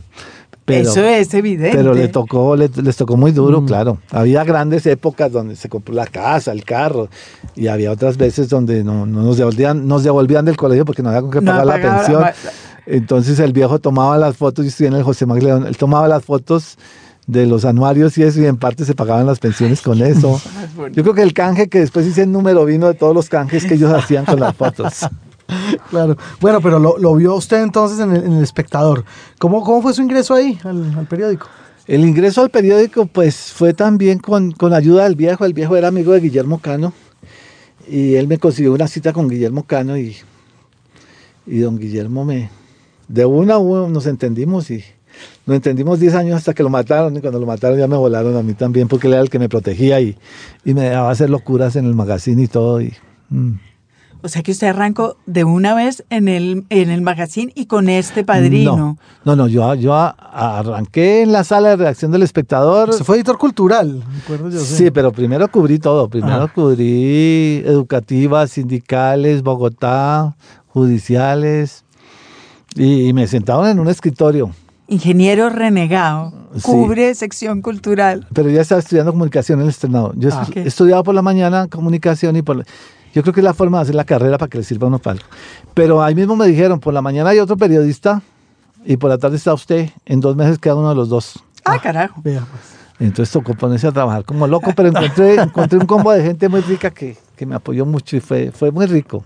Pero, Eso es evidente. pero le tocó, le- les tocó muy duro, claro. Había grandes épocas donde se compró la casa, el carro, y había otras veces donde no, no nos devolvían, nos devolvían del colegio porque no había con qué No pagar la pensión. Entonces el viejo tomaba las fotos, yo estoy en el José Magleón, él tomaba las fotos de los anuarios y eso, y en parte se pagaban las pensiones con eso. Yo creo que el canje que después hice el número vino de todos los canjes que ellos hacían con las fotos. Claro. Bueno, pero lo, lo vio usted entonces en el, en el espectador. ¿Cómo, ¿Cómo fue su ingreso ahí, al, al periódico? El ingreso al periódico, pues, fue también con, con ayuda del viejo. El viejo era amigo de Guillermo Cano. Y él me consiguió una cita con Guillermo Cano y, y don Guillermo me... De una a uno nos entendimos y nos entendimos 10 años hasta que lo mataron. Y cuando lo mataron ya me volaron a mí también porque él era el que me protegía y, y me dejaba hacer locuras en el magazine y todo. Y, mm. O sea que usted arrancó de una vez en el, en el magazine y con este padrino. No, no, no, yo, yo arranqué en la sala de redacción del espectador. Usted fue editor cultural, recuerdo yo. Sí, pero primero cubrí todo. Primero Ah. cubrí educativas, sindicales, Bogotá, judiciales. Y, y me sentaron en un escritorio. Ingeniero renegado. Sí. Cubre sección cultural. Pero ya estaba estudiando comunicación en el externado. Yo Ah. estu- Ok. estudiaba por la mañana comunicación y por la- Yo creo que es la forma de hacer la carrera para que le sirva a uno para algo. Pero ahí mismo me dijeron, por la mañana hay otro periodista y por la tarde está usted. En dos meses queda uno de los dos. Ah, carajo. Vea, pues. Entonces tocó ponerse a trabajar como loco, pero encontré, encontré un combo de gente muy rica que, que me apoyó mucho y fue, fue muy rico.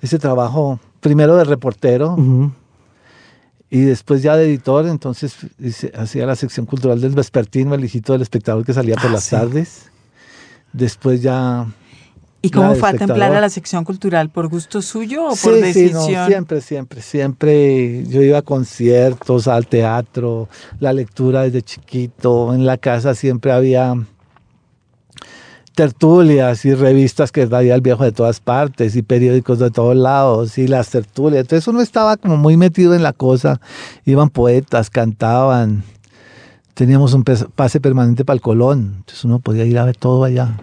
Ese trabajo, primero de reportero Ujú. Y después ya de editor, entonces hacía la sección cultural del Vespertino, el hijito del espectador que salía por Ah, las sí. tardes. Después ya... ¿Y cómo fue a templar a la sección cultural? ¿Por gusto suyo o por Sí, sí, decisión? no, siempre, siempre, siempre. Yo iba a conciertos, al teatro, la lectura desde chiquito. En la casa siempre había tertulias y revistas que traía el viejo de todas partes y periódicos de todos lados y las tertulias. Entonces uno estaba como muy metido en la cosa. Iban poetas, cantaban. Teníamos un pase permanente para el Colón. Entonces uno podía ir a ver todo allá.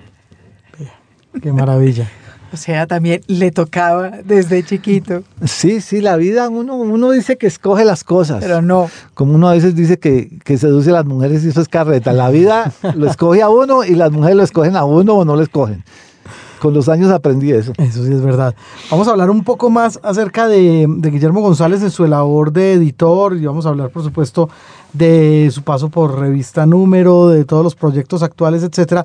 Qué maravilla. O sea, también le tocaba desde chiquito, Sí, sí, la vida, uno, uno dice que escoge las cosas. pero no. Como uno a veces dice que, que seduce a las mujeres y eso es carreta. La vida lo escoge a uno y las mujeres lo escogen a uno o no lo escogen. Con los años aprendí eso. Eso sí es verdad. Vamos a hablar un poco más acerca de, de Guillermo González en su labor de editor y vamos a hablar, por supuesto, de su paso por revista Número, de todos los proyectos actuales, etcétera.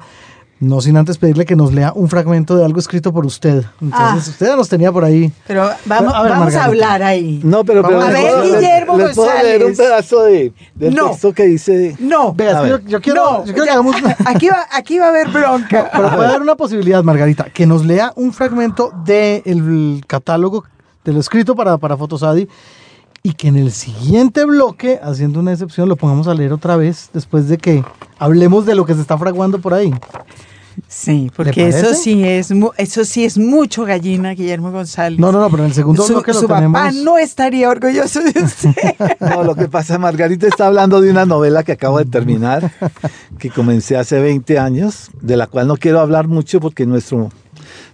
No sin antes pedirle que nos lea un fragmento de algo escrito por usted. Entonces, Ah. usted ya nos tenía por ahí. Pero vamos, A ver, vamos a hablar ahí. No, pero, pero Vamos a ver, puedo- Guillermo les puedo leer un González. pedazo de, del No. texto que dice. No, Vea, es A que yo, yo quiero, no, yo quiero que hagamos una- aquí, va, aquí va a haber bronca. Pero puede haber una posibilidad, Margarita, que nos lea un fragmento del catálogo de lo escrito para, para Fotosadi y que en el siguiente bloque, haciendo una excepción, lo pongamos a leer otra vez después de que hablemos de lo que se está fraguando por ahí. Sí, porque eso sí es mu- eso sí es mucho gallina, Guillermo González. No, no, no, pero en el segundo su, bloque lo su tenemos. papá no estaría orgulloso de usted. No, lo que pasa, Margarita está hablando de una novela que acabo de terminar, que comencé hace 20 años, de la cual no quiero hablar mucho porque nuestro,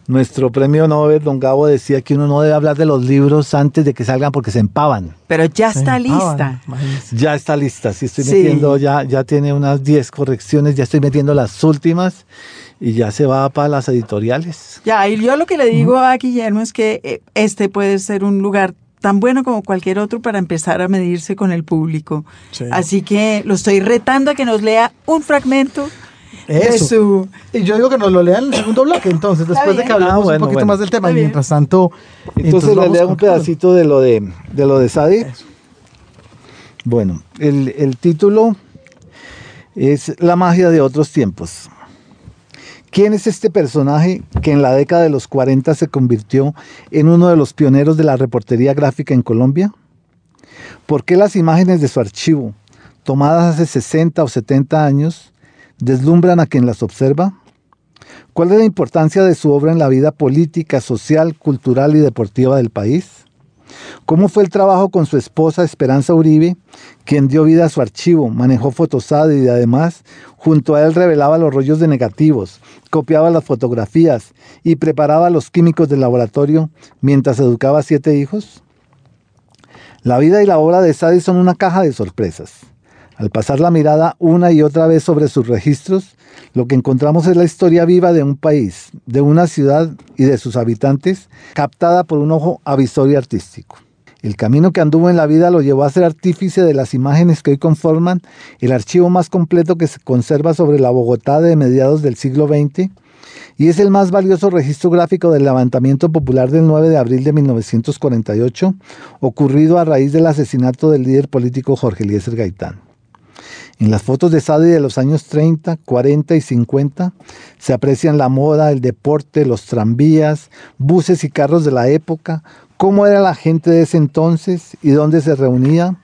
nuestro premio Nobel, don Gabo, decía que uno no debe hablar de los libros antes de que salgan porque se empavan. Pero ya está lista. Ya está lista, sí estoy Sí. metiendo, ya, ya tiene unas 10 correcciones, ya estoy metiendo las últimas y ya se va para las editoriales. Ya, y yo lo que le digo a Guillermo es que eh, este puede ser un lugar tan bueno como cualquier otro para empezar a medirse con el público. Sí. Así que lo estoy retando a que nos lea un fragmento de Eso. su... Y yo digo que nos lo lean en el segundo bloque, entonces, después de que Ah, bueno, un poquito bueno. más del tema. Y mientras tanto. Entonces, le con un todo. pedacito de lo de, de lo de Sadi. Bueno, el, el título es La magia de otros tiempos. ¿Quién es este personaje que en la década de los 40 se convirtió en uno de los pioneros de la reportería gráfica en Colombia? ¿Por qué las imágenes de su archivo, tomadas hace 60 o 70 años, deslumbran a quien las observa? ¿Cuál es la importancia de su obra en la vida política, social, cultural y deportiva del país? ¿Cómo fue el trabajo con su esposa Esperanza Uribe, quien dio vida a su archivo, manejó Fotosad y además junto a él revelaba los rollos de negativos, copiaba las fotografías y preparaba los químicos del laboratorio mientras educaba a siete hijos? La vida y la obra de Sadi son una caja de sorpresas. Al pasar la mirada una y otra vez sobre sus registros, lo que encontramos es la historia viva de un país, de una ciudad y de sus habitantes, captada por un ojo avisor y artístico. El camino que anduvo en la vida lo llevó a ser artífice de las imágenes que hoy conforman el archivo más completo que se conserva sobre la Bogotá de mediados del siglo XX y es el más valioso registro gráfico del levantamiento popular del 9 de abril de 1948, ocurrido a raíz del asesinato del líder político Jorge Eliezer Gaitán. En las fotos de Sadi de los años 30, 40 y 50 se aprecian la moda, el deporte, los tranvías, buses y carros de la época, cómo era la gente de ese entonces y dónde se reunía,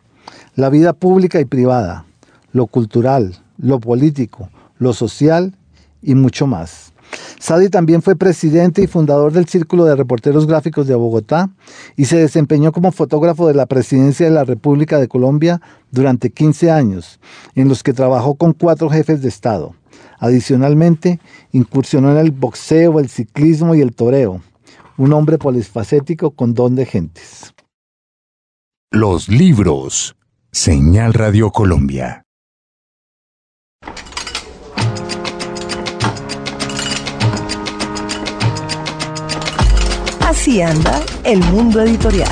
la vida pública y privada, lo cultural, lo político, lo social y mucho más. Sadi también fue presidente y fundador del Círculo de Reporteros Gráficos de Bogotá y se desempeñó como fotógrafo de la Presidencia de la República de Colombia durante 15 años, en los que trabajó con cuatro jefes de Estado. Adicionalmente, incursionó en el boxeo, el ciclismo y el toreo. Un hombre polifacético con don de gentes. Los libros. Señal Radio Colombia. Así anda el mundo editorial.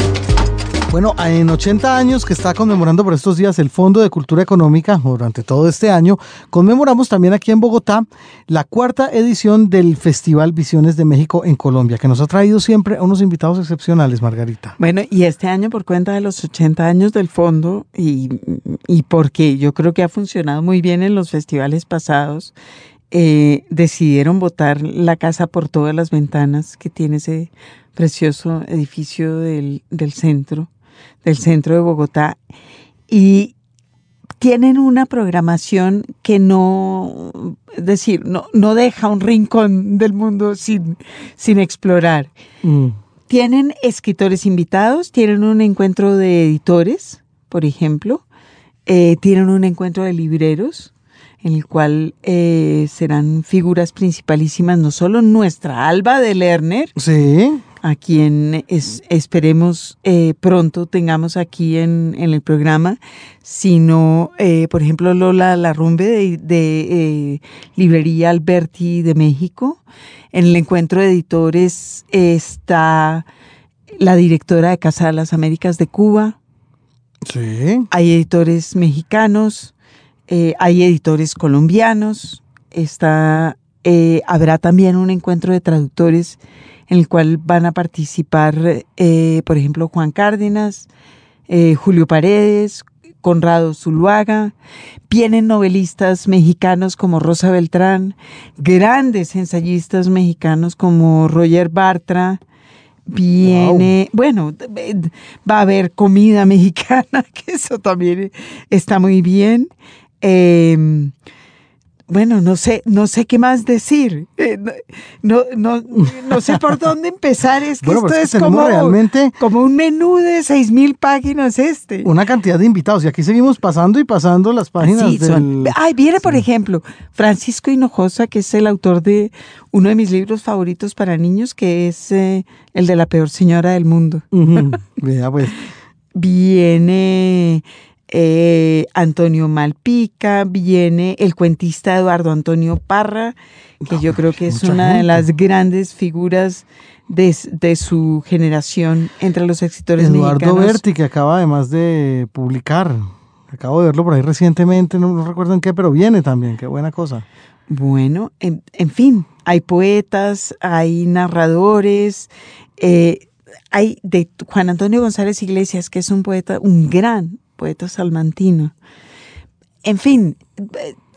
Bueno, en 80 años que está conmemorando por estos días el Fondo de Cultura Económica, durante todo este año, conmemoramos también aquí en Bogotá la cuarta edición del Festival Visiones de México en Colombia, que nos ha traído siempre a unos invitados excepcionales, Margarita. Bueno, y este año por cuenta de los 80 años del fondo y, y porque yo creo que ha funcionado muy bien en los festivales pasados, eh, decidieron botar la casa por todas las ventanas que tiene ese precioso edificio del, del centro del centro de Bogotá y tienen una programación que no, es decir, no, no deja un rincón del mundo sin, sin explorar. Mm. Tienen escritores invitados, tienen un encuentro de editores, por ejemplo, eh, tienen un encuentro de libreros, en el cual eh, serán figuras principalísimas, no solo nuestra Alba de Lerner, Sí. a quien es- esperemos eh, pronto tengamos aquí en, en el programa, sino, eh, por ejemplo, Lola Larrumbe de, de, Librería Alberti de México. En el encuentro de editores está la directora de Casa de las Américas de Cuba, Sí. hay editores mexicanos, eh, hay editores colombianos, está, eh, habrá también un encuentro de traductores en el cual van a participar, eh, por ejemplo, Juan Cárdenas, Julio Paredes, Conrado Zuluaga, vienen novelistas mexicanos como Rosa Beltrán, grandes ensayistas mexicanos como Roger Bartra, viene, bueno, va a haber comida mexicana, que eso también está muy bien. Eh, bueno, no sé, no sé qué más decir. Eh, no, no, no, sé por dónde empezar. Es que Bueno, pero esto es que es tenemos como, realmente como un menú de seis mil páginas este. una cantidad de invitados y aquí seguimos pasando y pasando las páginas Sí, son-. Ay, viene, por ejemplo, Francisco Hinojosa, que es el autor de uno de mis libros favoritos para niños, que es eh, el de la peor señora del mundo. Vea, pues. Viene eh, Antonio Malpica, viene el cuentista Eduardo Antonio Parra, que yo creo que es una de las grandes figuras de, de su generación entre los escritores Eduardo mexicanos. Berti, que acaba además de publicar. Acabo de verlo por ahí recientemente, no, no recuerdo en qué, pero viene también, qué buena cosa. Bueno, en, en fin, hay poetas, hay narradores, eh, hay de Juan Antonio González Iglesias, que es un poeta, un gran poeta salmantino. En fin,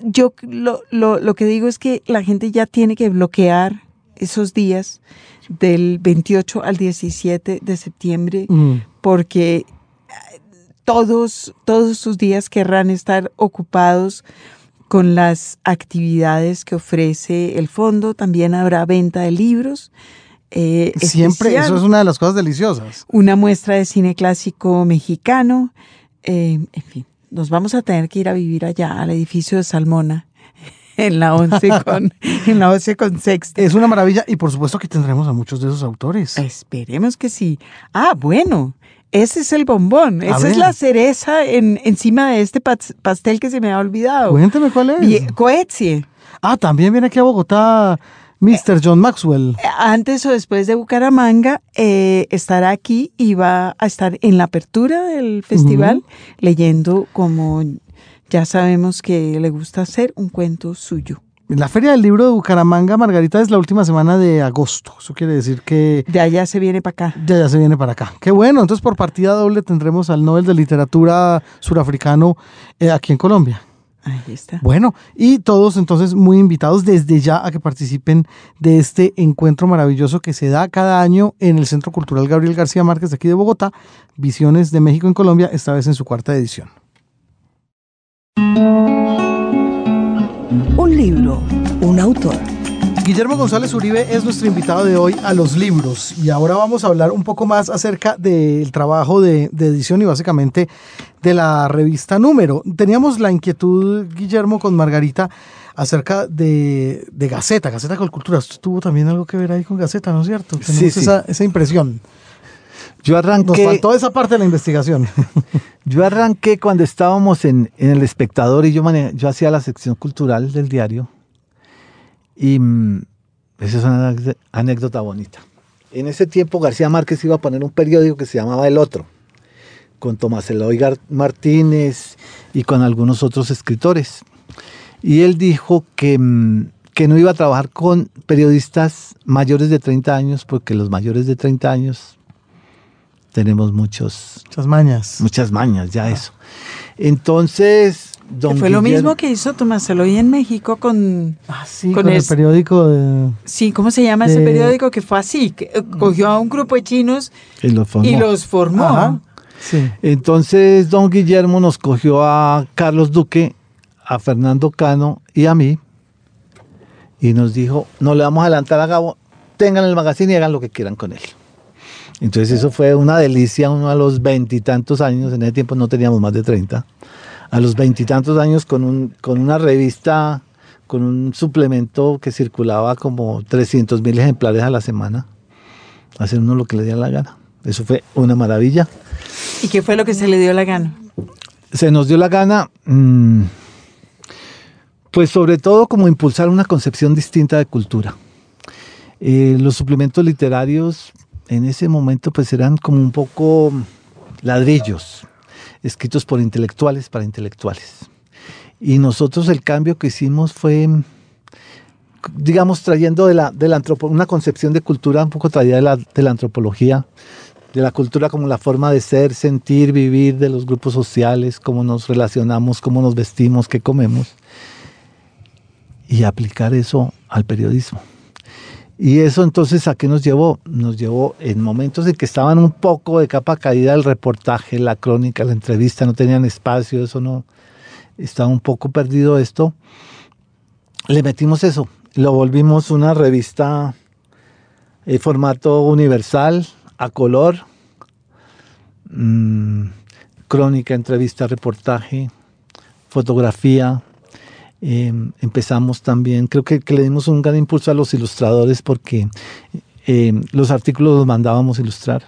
yo lo, lo, lo que digo es que la gente ya tiene que bloquear esos días del 28 al 17 de septiembre Mm. porque eh, todos, todos sus días querrán estar ocupados con las actividades que ofrece el fondo. También habrá venta de libros. eh, Siempre, especial, eso es una de las cosas deliciosas. Una muestra de cine clásico mexicano. Eh, en fin, nos vamos a tener que ir a vivir allá al edificio de Salmona. En la 11 con, en la 11 con sexta. Es una maravilla y por supuesto que tendremos a muchos de esos autores. Esperemos que sí. Ah, bueno, ese es el bombón. A Esa ver. es la cereza en, encima de este pas- pastel que se me ha olvidado. Cuénteme cuál es. Coetzee. Ah, también viene aquí a Bogotá Mr. John Maxwell. Antes o después de Bucaramanga, eh, estará aquí y va a estar en la apertura del festival leyendo como ya sabemos que le gusta hacer un cuento suyo. La Feria del Libro de Bucaramanga, Margarita, es la última semana de agosto. Eso quiere decir que De allá se viene para acá. ya, ya se viene para acá. Qué bueno, entonces por partida doble tendremos al Nobel de Literatura surafricano eh, aquí en Colombia. Ahí está. Bueno, y todos entonces muy invitados desde ya a que participen de este encuentro maravilloso que se da cada año en el Centro Cultural Gabriel García Márquez de aquí de Bogotá, Visiones de México en Colombia, esta vez en su cuarta edición. Un libro, un autor. Guillermo González Uribe es nuestro invitado de hoy a los libros y ahora vamos a hablar un poco más acerca del trabajo de, de edición y básicamente de la revista Número. Teníamos la inquietud, Guillermo, con Margarita acerca de, de Gaceta, Gaceta con Cultura. Usted tuvo también algo que ver ahí con Gaceta, ¿no es cierto? Tenemos Sí, sí. Esa, esa impresión. Yo Nos arranqué, faltó esa parte de la investigación. yo arranqué cuando estábamos en, en El Espectador y yo, yo hacía la sección cultural del diario. Y mm, esa es una anécdota bonita. en ese tiempo García Márquez iba a poner un periódico que se llamaba El Otro, con Tomás Eloy Martínez y con algunos otros escritores. Y él dijo que, mm, que no iba a trabajar con periodistas mayores de 30 años, porque los mayores de 30 años tenemos muchos, Muchas mañas. muchas mañas, ya eso. Entonces, don fue lo Guillermo- mismo que hizo Tomás Eloy en México con... Ah, sí, Con con, el es- periódico de... Sí, ¿cómo se llama ese De- periódico que fue así? Que eh, cogió a un grupo de chinos y lo formó. y los formó. Ajá. Sí. Entonces, don Guillermo nos cogió a Carlos Duque, a Fernando Cano y a mí y nos dijo, no le vamos a adelantar a Gabo, tengan el magazine y hagan lo que quieran con él. Entonces eso fue una delicia, uno a los veintitantos años, en ese tiempo no teníamos más de 30, a los veintitantos años con, un, con una revista, con un suplemento que circulaba como 300 mil ejemplares a la semana, hacer uno lo que le diera la gana. Eso fue una maravilla. ¿Y qué fue lo que se le dio la gana? se nos dio la gana, mm, pues sobre todo como impulsar una concepción distinta de cultura. Eh, los suplementos literarios en ese momento pues eran como un poco ladrillos, escritos por intelectuales para intelectuales. Y nosotros el cambio que hicimos fue, digamos, trayendo de la, de la una concepción de cultura un poco traída de la, de la antropología, de la cultura como la forma de ser, sentir, vivir de los grupos sociales, cómo nos relacionamos, cómo nos vestimos, qué comemos, y aplicar eso al periodismo. Y eso entonces a qué nos llevó? Nos llevó en momentos en que estaban un poco de capa caída el reportaje, la crónica, la entrevista, no tenían espacio, eso no, estaba un poco perdido esto. Le metimos eso, lo volvimos una revista en formato universal, a color, mm, crónica, entrevista, reportaje, fotografía. Eh, empezamos también, creo que, que le dimos un gran impulso a los ilustradores porque eh, los artículos los mandábamos ilustrar.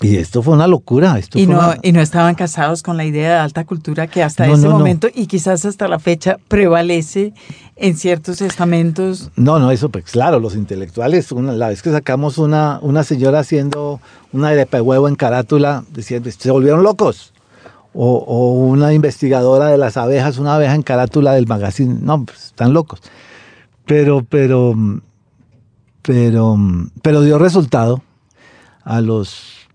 Y esto fue una locura. Esto Y no, una- y no estaban casados con la idea de alta cultura que hasta No, ese no, no. momento y quizás hasta la fecha prevalece en ciertos estamentos. No, no, eso pues claro, los intelectuales, una, la vez que sacamos una, una señora haciendo una arepa de huevo en carátula, decían, se volvieron locos. O, o una investigadora de las abejas, una abeja en carátula del magazine, no, pues están locos. Pero, pero, pero, pero dio resultado. A los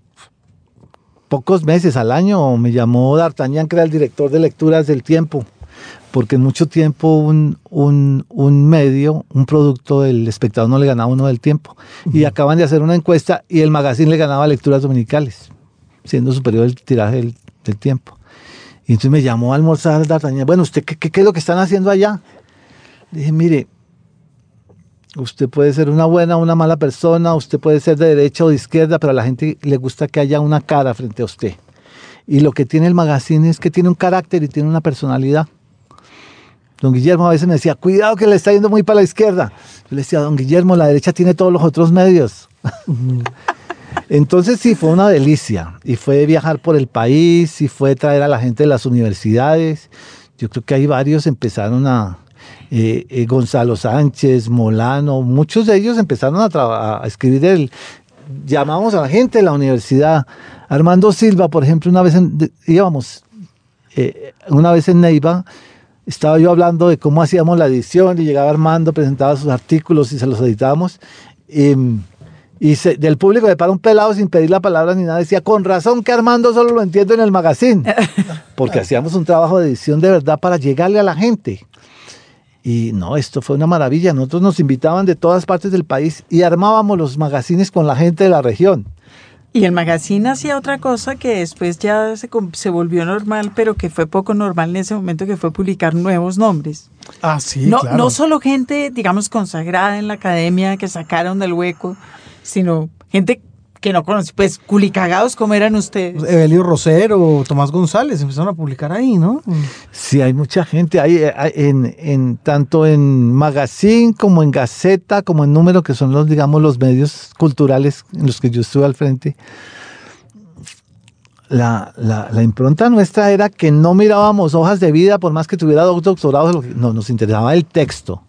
pocos meses, al año, me llamó D'Artagnan, que era el director de lecturas del tiempo porque en mucho tiempo un, un, un medio, un producto del espectador no le ganaba uno del tiempo. Y acaban de hacer una encuesta y el magazine le ganaba lecturas dominicales, siendo superior el tiraje del, del tiempo. Y entonces me llamó a almorzar D'Artagnan. Bueno, ¿usted qué, es lo que están haciendo allá? Dije, mire, usted puede ser una buena o una mala persona, usted puede ser de derecha o de izquierda, pero a la gente le gusta que haya una cara frente a usted. Y lo que tiene el magazine es que tiene un carácter y tiene una personalidad. Don Guillermo a veces me decía, cuidado que le está yendo muy para la izquierda. Yo le decía, don Guillermo, la derecha tiene todos los otros medios. Entonces sí, fue una delicia. Y fue viajar por el país, y fue traer a la gente de las universidades. Yo creo que hay varios empezaron a... eh, eh, Gonzalo Sánchez, Molano, muchos de ellos empezaron a, a escribir el... Llamamos a la gente de la universidad. Armando Silva, por ejemplo, una vez en- íbamos, eh, una vez en Neiva, estaba yo hablando de cómo hacíamos la edición y llegaba Armando, presentaba sus artículos y se los editábamos. Y, y se- del público le para un pelado sin pedir la palabra ni nada. Decía, con razón que Armando solo lo entiendo en el magazine. Porque hacíamos un trabajo de edición de verdad para llegarle a la gente. Y no, esto fue una maravilla. Nosotros nos invitaban de todas partes del país y armábamos los magazines con la gente de la región. Y el magazine hacía otra cosa que después ya se, se volvió normal, pero que fue poco normal en ese momento, que fue publicar nuevos nombres. Ah, sí, no, claro. no solo gente, digamos, consagrada en la academia que sacaron del hueco, sino gente que no conoce, pues culicagados como eran ustedes. Evelio Rosero, Tomás González empezaron a publicar ahí, ¿no? Sí, hay mucha gente, hay, hay- en, en- tanto en magazine como en gaceta, como en número, que son los, digamos, los medios culturales en los que yo estuve al frente. La, la- la impronta nuestra era que no mirábamos hojas de vida, por más que tuviera dos doctorados, no, nos interesaba el texto.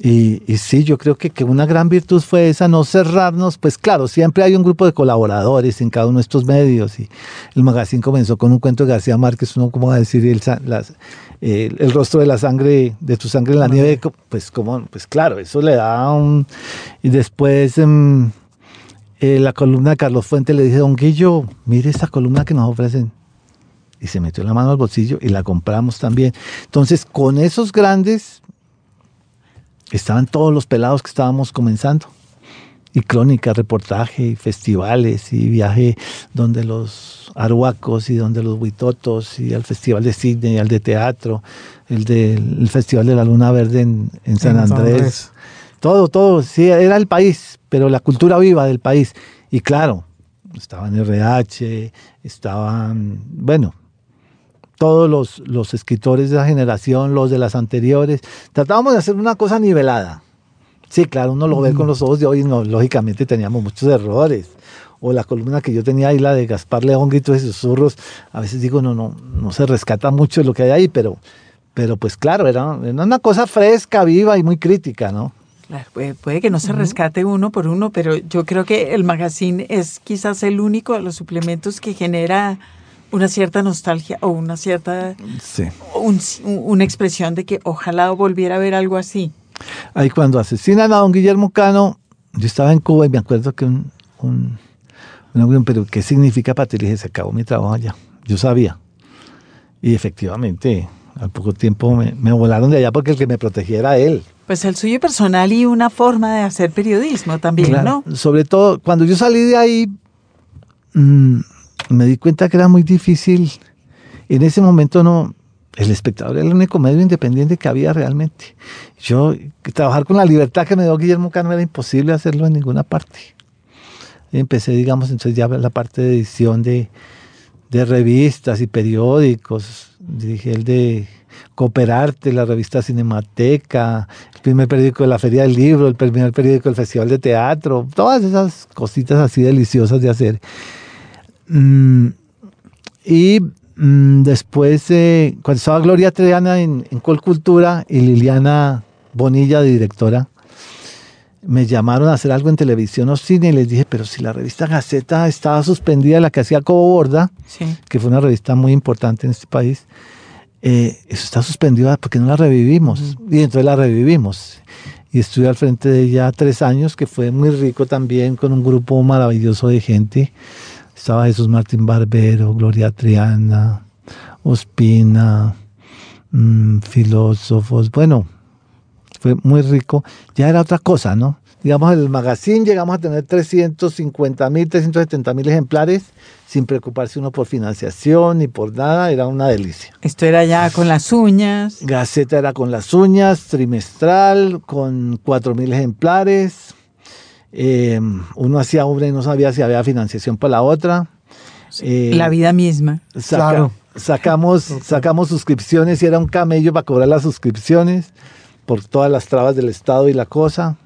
Y, y sí, yo creo que, que una gran virtud fue esa, no cerrarnos. Pues claro, siempre hay un grupo de colaboradores en cada uno de estos medios. Y el magazine comenzó con un cuento de García Márquez, uno, como va a decir? El, las- el, el rostro de la sangre, de tu sangre en la nieve. Pues, como, pues claro, eso le da un. Y después. em, eh, la columna de Carlos Fuente le dije, don Guillo, mire esta columna que nos ofrecen. Y se metió la mano al bolsillo y la compramos también. Entonces, con esos grandes, estaban todos los pelados que estábamos comenzando. Y crónica, reportaje, y festivales, y viaje donde los aruacos y donde los huitotos, y al Festival de Cine, y al de teatro, el del el Festival de la Luna Verde en, en San En San Andrés. Andrés. Todo, todo, sí, era el país, pero la cultura viva del país. Y claro, estaban RH, estaban, bueno, todos los, los escritores de la generación, los de las anteriores. Tratábamos de hacer una cosa nivelada. Sí, claro, uno lo ve con los ojos de hoy, no, lógicamente teníamos muchos errores. O la columna que yo tenía ahí, la de Gaspar León, gritos y susurros, a veces digo, no, no, no se rescata mucho de lo que hay ahí, pero, pero pues claro, era, era una cosa fresca, viva y muy crítica, ¿no? Claro, puede, puede que no se rescate uno por uno, pero yo creo que el magazine es quizás el único de los suplementos que genera una cierta nostalgia o una cierta Sí. un- una expresión de que ojalá volviera a ver algo así. Ahí cuando asesinan a don Guillermo Cano, yo estaba en Cuba y me acuerdo que un, un, un pero ¿qué significa para ti? Le dije, se acabó mi trabajo allá. Yo sabía. Y efectivamente, al poco tiempo me, me volaron de allá porque el que me protegía era él. Pues el suyo personal y una forma de hacer periodismo también, Claro, ¿no? Sobre todo, cuando yo salí de ahí, mm, me di cuenta que era muy difícil. En ese momento no, el espectador era el único medio independiente que había realmente. Yo, trabajar con la libertad que me dio Guillermo Cano era imposible hacerlo en ninguna parte. Empecé, digamos, entonces ya la parte de edición de, de revistas y periódicos. Dirigí el de Cooperarte, la revista Cinemateca, el primer periódico de la Feria del Libro, el primer periódico del Festival de Teatro, todas esas cositas así deliciosas de hacer. Mm, y mm, después, eh, cuando estaba Gloria Treana en, en Colcultura y Liliana Bonilla, directora, me llamaron a hacer algo en televisión o cine y les dije, pero si la revista Gaceta estaba suspendida, la que hacía Cobo Borda, Sí. que fue una revista muy importante en este país, eh, eso está suspendido, ¿por qué no la revivimos? Y entonces la revivimos. Y estuve al frente de ella tres años, que fue muy rico también, con un grupo maravilloso de gente. Estaba Jesús Martín Barbero, Gloria Triana, Ospina, mm, filósofos. Bueno, fue muy rico. Ya era otra cosa, ¿no? Digamos, el magazine llegamos a tener 350 mil, 370 mil ejemplares, sin preocuparse uno por financiación ni por nada, era una delicia. Esto era ya con las uñas. Gaceta era con las uñas, trimestral, con 4 mil ejemplares. Eh, uno hacía obra y no sabía si había financiación para la otra. Eh, la vida misma. saca- Claro. Sacamos, sacamos suscripciones y era un camello para cobrar las suscripciones por todas las trabas del Estado y la cosa.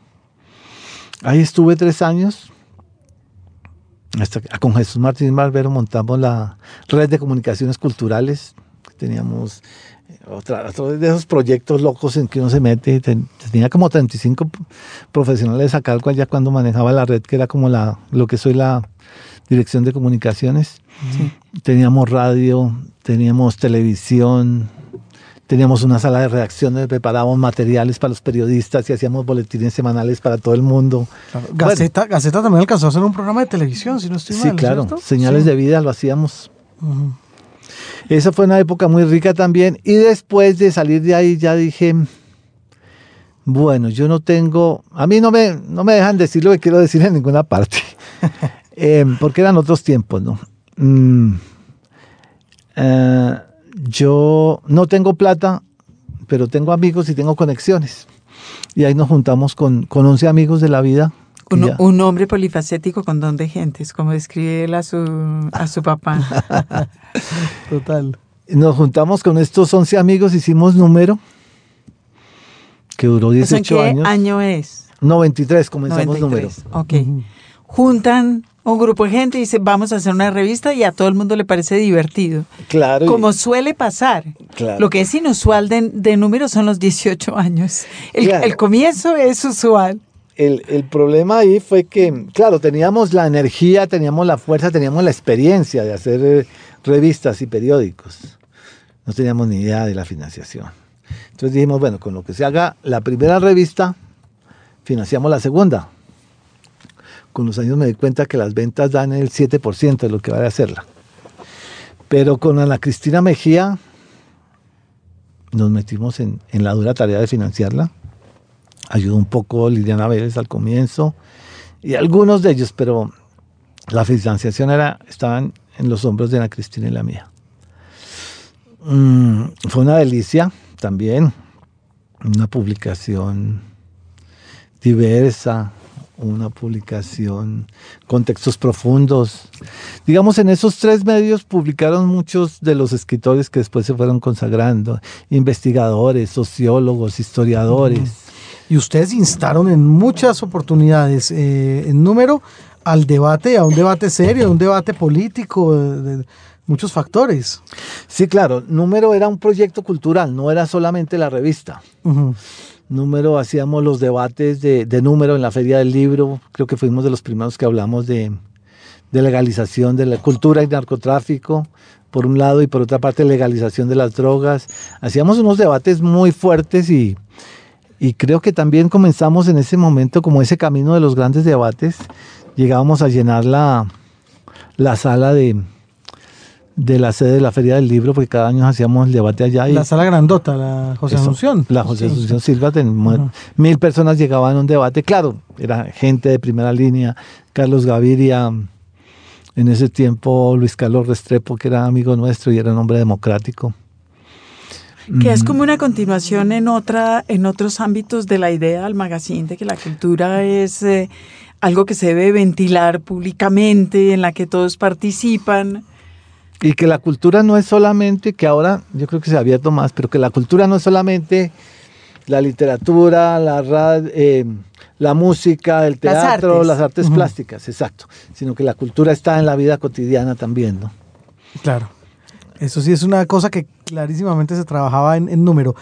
Ahí estuve tres años. Hasta con Jesús Martín Barbero montamos la red de comunicaciones culturales. Teníamos otra, otro de esos proyectos locos en que uno se mete. Ten- tenía como 35 p- profesionales acá ya cuando manejaba la red, que era como la, lo que soy la dirección de comunicaciones. Teníamos radio, teníamos televisión, teníamos una sala de redacción donde preparábamos materiales para los periodistas y hacíamos boletines semanales para todo el mundo. Claro. Gaceta, Gaceta también alcanzó a hacer un programa de televisión, si no estoy Sí, mal. claro, ¿cierto? señales Sí. de vida lo hacíamos. Esa fue una época muy rica también. Y después de salir de ahí ya dije, bueno, yo no tengo, a mí no me, no me dejan decir lo que quiero decir en ninguna parte, Eh, porque eran otros tiempos, ¿no? Mm, eh, yo no tengo plata, pero tengo amigos y tengo conexiones. Y ahí nos juntamos con, con 11 amigos de la vida. Un, hombre polifacético con don de gentes, como describe él a su, a su papá. Total. Nos juntamos con estos 11 amigos, hicimos número, que duró ¿Eso en 18 qué años. año es? No, 23 comenzamos número. 93. Ok. Juntan Un grupo de gente dice, vamos a hacer una revista y a todo el mundo le parece divertido. Claro. y- Como suele pasar. Claro. Lo que es inusual de, de números son los 18 años. El, Claro. el comienzo es usual. El, el problema ahí fue que, claro, teníamos la energía, teníamos la fuerza, teníamos la experiencia de hacer eh, revistas y periódicos. No teníamos ni idea de la financiación. Entonces dijimos, bueno, con lo que se haga la primera revista, financiamos la segunda. Con los años me di cuenta que las ventas dan el 7% de lo que vale hacerla. Pero con Ana Cristina Mejía nos metimos en, en la dura tarea de financiarla ayudó un poco Liliana Vélez al comienzo y algunos de ellos, pero la financiación era, estaban en los hombros de Ana Cristina y la mía. Mm, fue una delicia también, una publicación diversa, una publicación con textos profundos. Digamos, en esos tres medios publicaron muchos de los escritores que después se fueron consagrando, investigadores, sociólogos, historiadores. Y ustedes instaron en muchas oportunidades eh, en número al debate, a un debate serio, a un debate político, de, de muchos factores. Sí, claro, Número era un proyecto cultural, no era solamente la revista. Número hacíamos los debates de, de número en la Feria del Libro, creo que fuimos de los primeros que hablamos de, de legalización de la cultura y narcotráfico, por un lado, y por otra parte legalización de las drogas. Hacíamos unos debates muy fuertes y, y creo que también comenzamos en ese momento como ese camino de los grandes debates. Llegábamos a llenar la, la sala de, de la sede de la Feria del Libro, porque cada año hacíamos el debate allá. Y La sala grandota, la José eso, Asunción. La José Asunción Silva, mil personas llegaban a un debate. Claro, era gente de primera línea. Carlos Gaviria, en ese tiempo Luis Carlos Restrepo, que era amigo nuestro y era un hombre democrático. Que es como una continuación en otra, en otros ámbitos de la idea del magazine de que la cultura es eh, algo que se debe ventilar públicamente, en la que todos participan. Y que la cultura no es solamente, que ahora yo creo que se ha abierto más, pero que la cultura no es solamente la literatura, la, rad- eh, la música, el Las teatro, artes. las artes plásticas, exacto. Sino que la cultura está en la vida cotidiana también, ¿no? Claro. Eso sí es una cosa que clarísimamente se trabajaba en, en número.